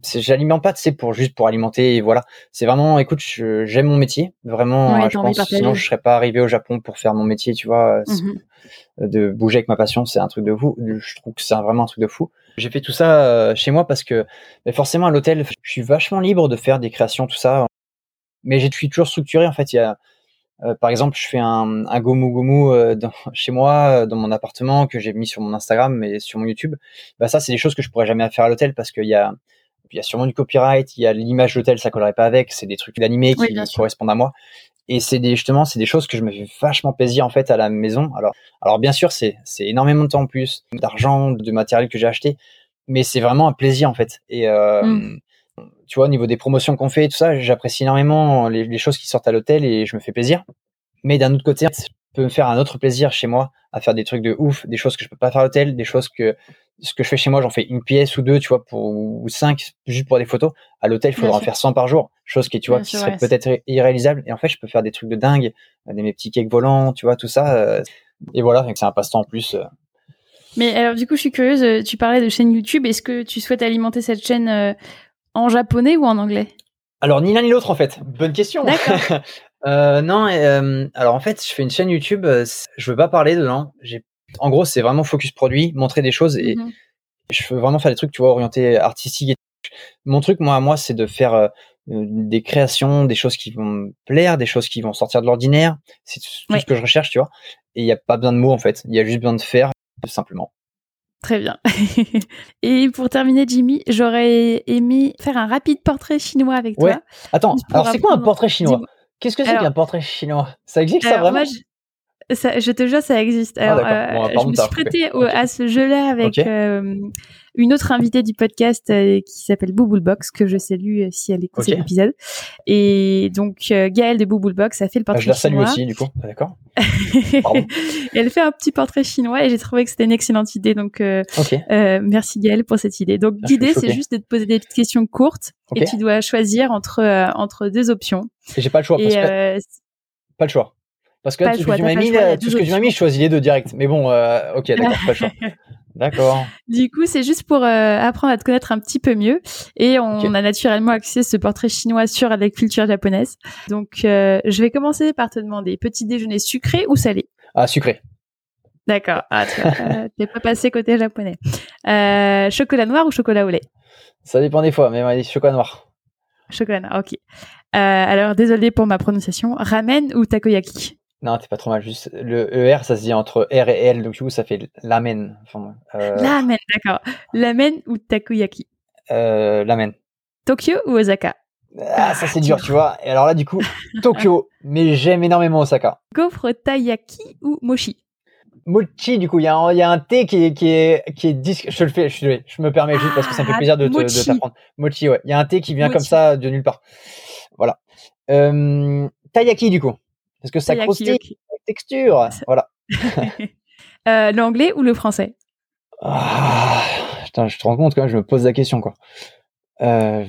j'alimente pas, c'est pour juste pour alimenter et voilà. C'est vraiment, écoute, j'aime mon métier, vraiment. je pense, sinon je serais pas arrivé au Japon pour faire mon métier, tu vois. Mmh de bouger avec ma passion, c'est un truc de fou. Je trouve que c'est vraiment un truc de fou. J'ai fait tout ça euh, chez moi parce que mais forcément à l'hôtel, je suis vachement libre de faire des créations, tout ça. Mais j'ai toujours structuré. En fait, il y a, euh, par exemple, je fais un, un gomu gomu euh, dans, [laughs] chez moi, dans mon appartement, que j'ai mis sur mon Instagram et sur mon YouTube. Bah ça, c'est des choses que je pourrais jamais faire à l'hôtel parce qu'il y a, il y a sûrement du copyright, il y a l'image d'hôtel, ça collerait pas avec. C'est des trucs d'animé qui correspondent à moi. Et c'est des, justement, c'est des choses que je me fais vachement plaisir en fait à la maison. Alors, alors bien sûr, c'est, c'est énormément de temps en plus, d'argent, de matériel que j'ai acheté, mais c'est vraiment un plaisir en fait. Et euh, mm. tu vois, au niveau des promotions qu'on fait et tout ça, j'apprécie énormément les, les, choses qui sortent à l'hôtel et je me fais plaisir. Mais d'un autre côté, je peux me faire un autre plaisir chez moi à faire des trucs de ouf, des choses que je peux pas faire à l'hôtel, des choses que ce que je fais chez moi, j'en fais une pièce ou deux, tu vois, pour ou cinq juste pour des photos. À l'hôtel, il faudra en faire 100 par jour, chose qui, tu vois, qui serait peut-être irréalisable. Et en fait, je peux faire des trucs de dingue, des mes petits cakes volants, tu vois, tout ça. Euh, et voilà, c'est un passe-temps en plus. Euh. Mais alors, du coup, je suis curieuse. Euh, tu parlais de chaîne YouTube. Est-ce que tu souhaites alimenter cette chaîne en japonais ou en anglais? Alors, ni l'un ni l'autre, en fait. Bonne question. [laughs] euh, non, alors en fait, je fais une chaîne YouTube. Je veux pas parler dedans. J'ai en gros, c'est vraiment focus produit, montrer des choses et mmh je veux vraiment faire des trucs, tu vois, orientés artistiques. Mon truc, moi, à moi, c'est de faire euh, des créations, des choses qui vont me plaire, des choses qui vont sortir de l'ordinaire. C'est tout ce que je recherche, tu vois. Et il n'y a pas besoin de mots, en fait. Il y a juste besoin de faire, tout simplement. Très bien. [laughs] et pour terminer, Jimmy, j'aurais aimé faire un rapide portrait chinois avec toi. Attends, alors c'est quoi un portrait chinois? Qu'est-ce que c'est qu'un portrait chinois? Ça existe ça vraiment? Je te jure, ça existe. Ah, euh, je me suis prêtée à ce jeu-là avec euh, une autre invitée du podcast euh, qui s'appelle Box que je salue si elle écoute cet épisode. Et donc, Gaëlle de Box a fait le portrait chinois. je la salue aussi, du coup. Ah, d'accord. [laughs] elle fait un petit portrait chinois et j'ai trouvé que c'était une excellente idée. Donc, merci Gaëlle pour cette idée. Donc, ah, l'idée, c'est juste de te poser des petites questions courtes et tu dois choisir entre, entre deux options. J'ai pas le choix. Parce que... Pas le choix. Parce que tout ce que tu m'as mis, tout ce que tu m'as mis, je choisis les deux direct. Mais bon, euh, ok, d'accord, pas choix. [laughs] D'accord. Du coup, c'est juste pour euh, apprendre à te connaître un petit peu mieux. Et on, a naturellement axé ce portrait chinois sur la culture japonaise. Donc, euh, je vais commencer par te demander petit déjeuner sucré ou salé? Ah, sucré. D'accord. Ah, tu n'es pas passé côté japonais. chocolat noir ou chocolat au lait? Ça dépend des fois, mais chocolat noir. Chocolat noir, ok. alors, désolé pour ma prononciation. Ramen ou takoyaki? Non, t'es pas trop mal. Juste le ER, ça se dit entre R et L, donc du coup, ça fait lamen. Enfin, euh... Lamen, d'accord. Lamen ou takoyaki? Euh, Lamen. Tokyo ou Osaka? Ah, ça c'est dur, tu vois. Et alors là, du coup, [laughs] Tokyo, mais j'aime énormément Osaka. Gaufre taiyaki ou mochi? Mochi, du coup, il y, a un thé qui est, qui est, qui est disque. Je le fais, je, je me permets juste parce que ça me fait ah, plaisir de, t'apprendre. Mochi, ouais. Il y a un thé qui vient comme ça de nulle part. Voilà. Euh, taiyaki, du coup. Parce que ça croustille la texture. Voilà. [laughs] euh, L'anglais ou le français? Ah, putain, je te rends compte quand même, je me pose la question quoi. Euh,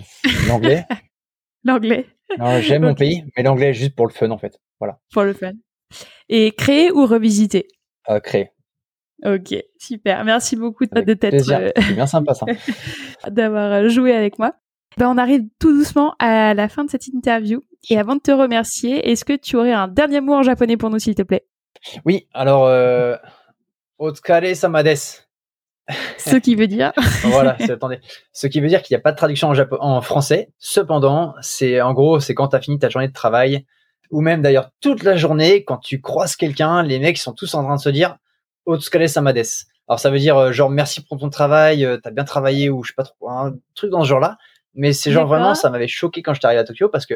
l'anglais. [laughs] l'anglais. J'aime mon pays, mais l'anglais juste pour le fun en fait. Voilà. Pour le fun. Et créer ou revisiter? Euh, Créer. Ok, super. Merci beaucoup de t'être. Euh, C'est bien sympa ça. [laughs] D'avoir joué avec moi. Ben, on arrive tout doucement à la fin de cette interview. Et avant de te remercier, est-ce que tu aurais un dernier mot en japonais pour nous, s'il te plaît? Oui, alors, euh, Otsukare samades. [laughs] Ce qui veut dire. [laughs] voilà, attendez. Ce qui veut dire qu'il n'y a pas de traduction en, en français. Cependant, c'est en gros, c'est quand tu as fini ta journée de travail, ou même d'ailleurs toute la journée, quand tu croises quelqu'un, les mecs sont tous en train de se dire Otsukare samades. Alors ça veut dire euh, genre merci pour ton travail, euh, t'as bien travaillé ou je sais pas trop, un truc dans ce genre-là. Mais c'est genre vraiment, ça m'avait choqué quand j'étais arrivé à Tokyo parce que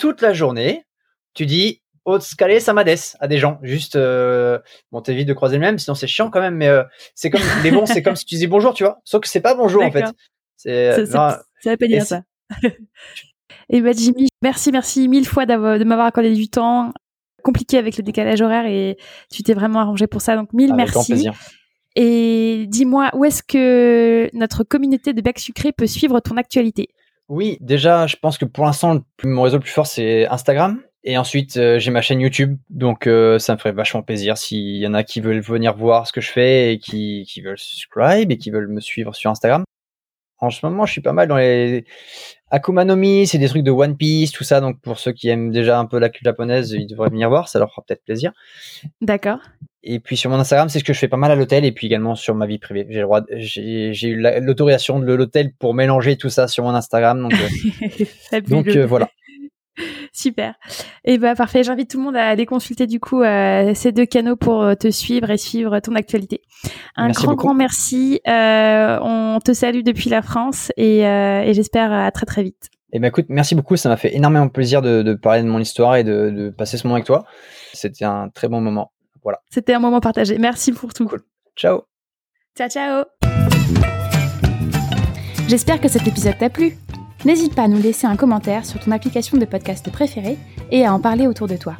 toute la journée, tu dis Otsukare samades à des gens. Juste, euh, bon, t'évites de croiser le même, sinon c'est chiant quand même, mais euh, c'est comme, les bons, c'est comme si tu disais bonjour, tu vois. Sauf que c'est pas bonjour, en fait. C'est, ça, ça, pas dire ça. et bah, Jimmy, merci, merci mille fois de m'avoir accordé du temps. Compliqué avec le décalage horaire et tu t'es vraiment arrangé pour ça. Donc, mille merci. Et dis-moi, où est-ce que notre communauté de Bec Sucré peut suivre ton actualité? Oui, déjà, je pense que pour l'instant, mon réseau le plus fort, c'est Instagram. Et ensuite, euh, j'ai ma chaîne YouTube, donc euh, ça me ferait vachement plaisir s'il y en a qui veulent venir voir ce que je fais et qui, qui veulent subscribe et qui veulent me suivre sur Instagram. En ce moment, je suis pas mal dans les Akuma no Mi, c'est des trucs de One Piece, tout ça. Donc pour ceux qui aiment déjà un peu la culture japonaise, ils devraient venir voir, ça leur fera peut-être plaisir. D'accord. Et puis sur mon Instagram, c'est ce que je fais pas mal à l'hôtel et puis également sur ma vie privée. J'ai le droit, j'ai eu l'autorisation de l'hôtel pour mélanger tout ça sur mon Instagram. Donc, euh, [laughs] donc voilà. [laughs] Super. Et eh bah parfait. J'invite tout le monde à aller consulter du coup euh, ces deux canaux pour euh, te suivre et suivre ton actualité. Un grand grand merci. Euh, on te salue depuis la France et, et j'espère à très très vite. Et eh ben écoute, merci beaucoup. Ça m'a fait énormément plaisir de, de, parler de mon histoire et de, de passer ce moment avec toi. C'était un très bon moment. Voilà. C'était un moment partagé. Merci pour tout. Cool. Ciao. Ciao ciao. J'espère que cet épisode t'a plu. N'hésite pas à nous laisser un commentaire sur ton application de podcast préférée et à en parler autour de toi.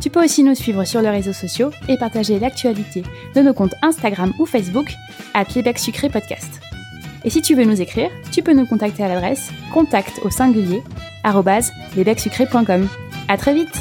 Tu peux aussi nous suivre sur les réseaux sociaux et partager l'actualité de nos comptes Instagram ou Facebook à Sucré Podcast. Et si tu veux nous écrire, tu peux nous contacter à l'adresse contact au singulier À très vite!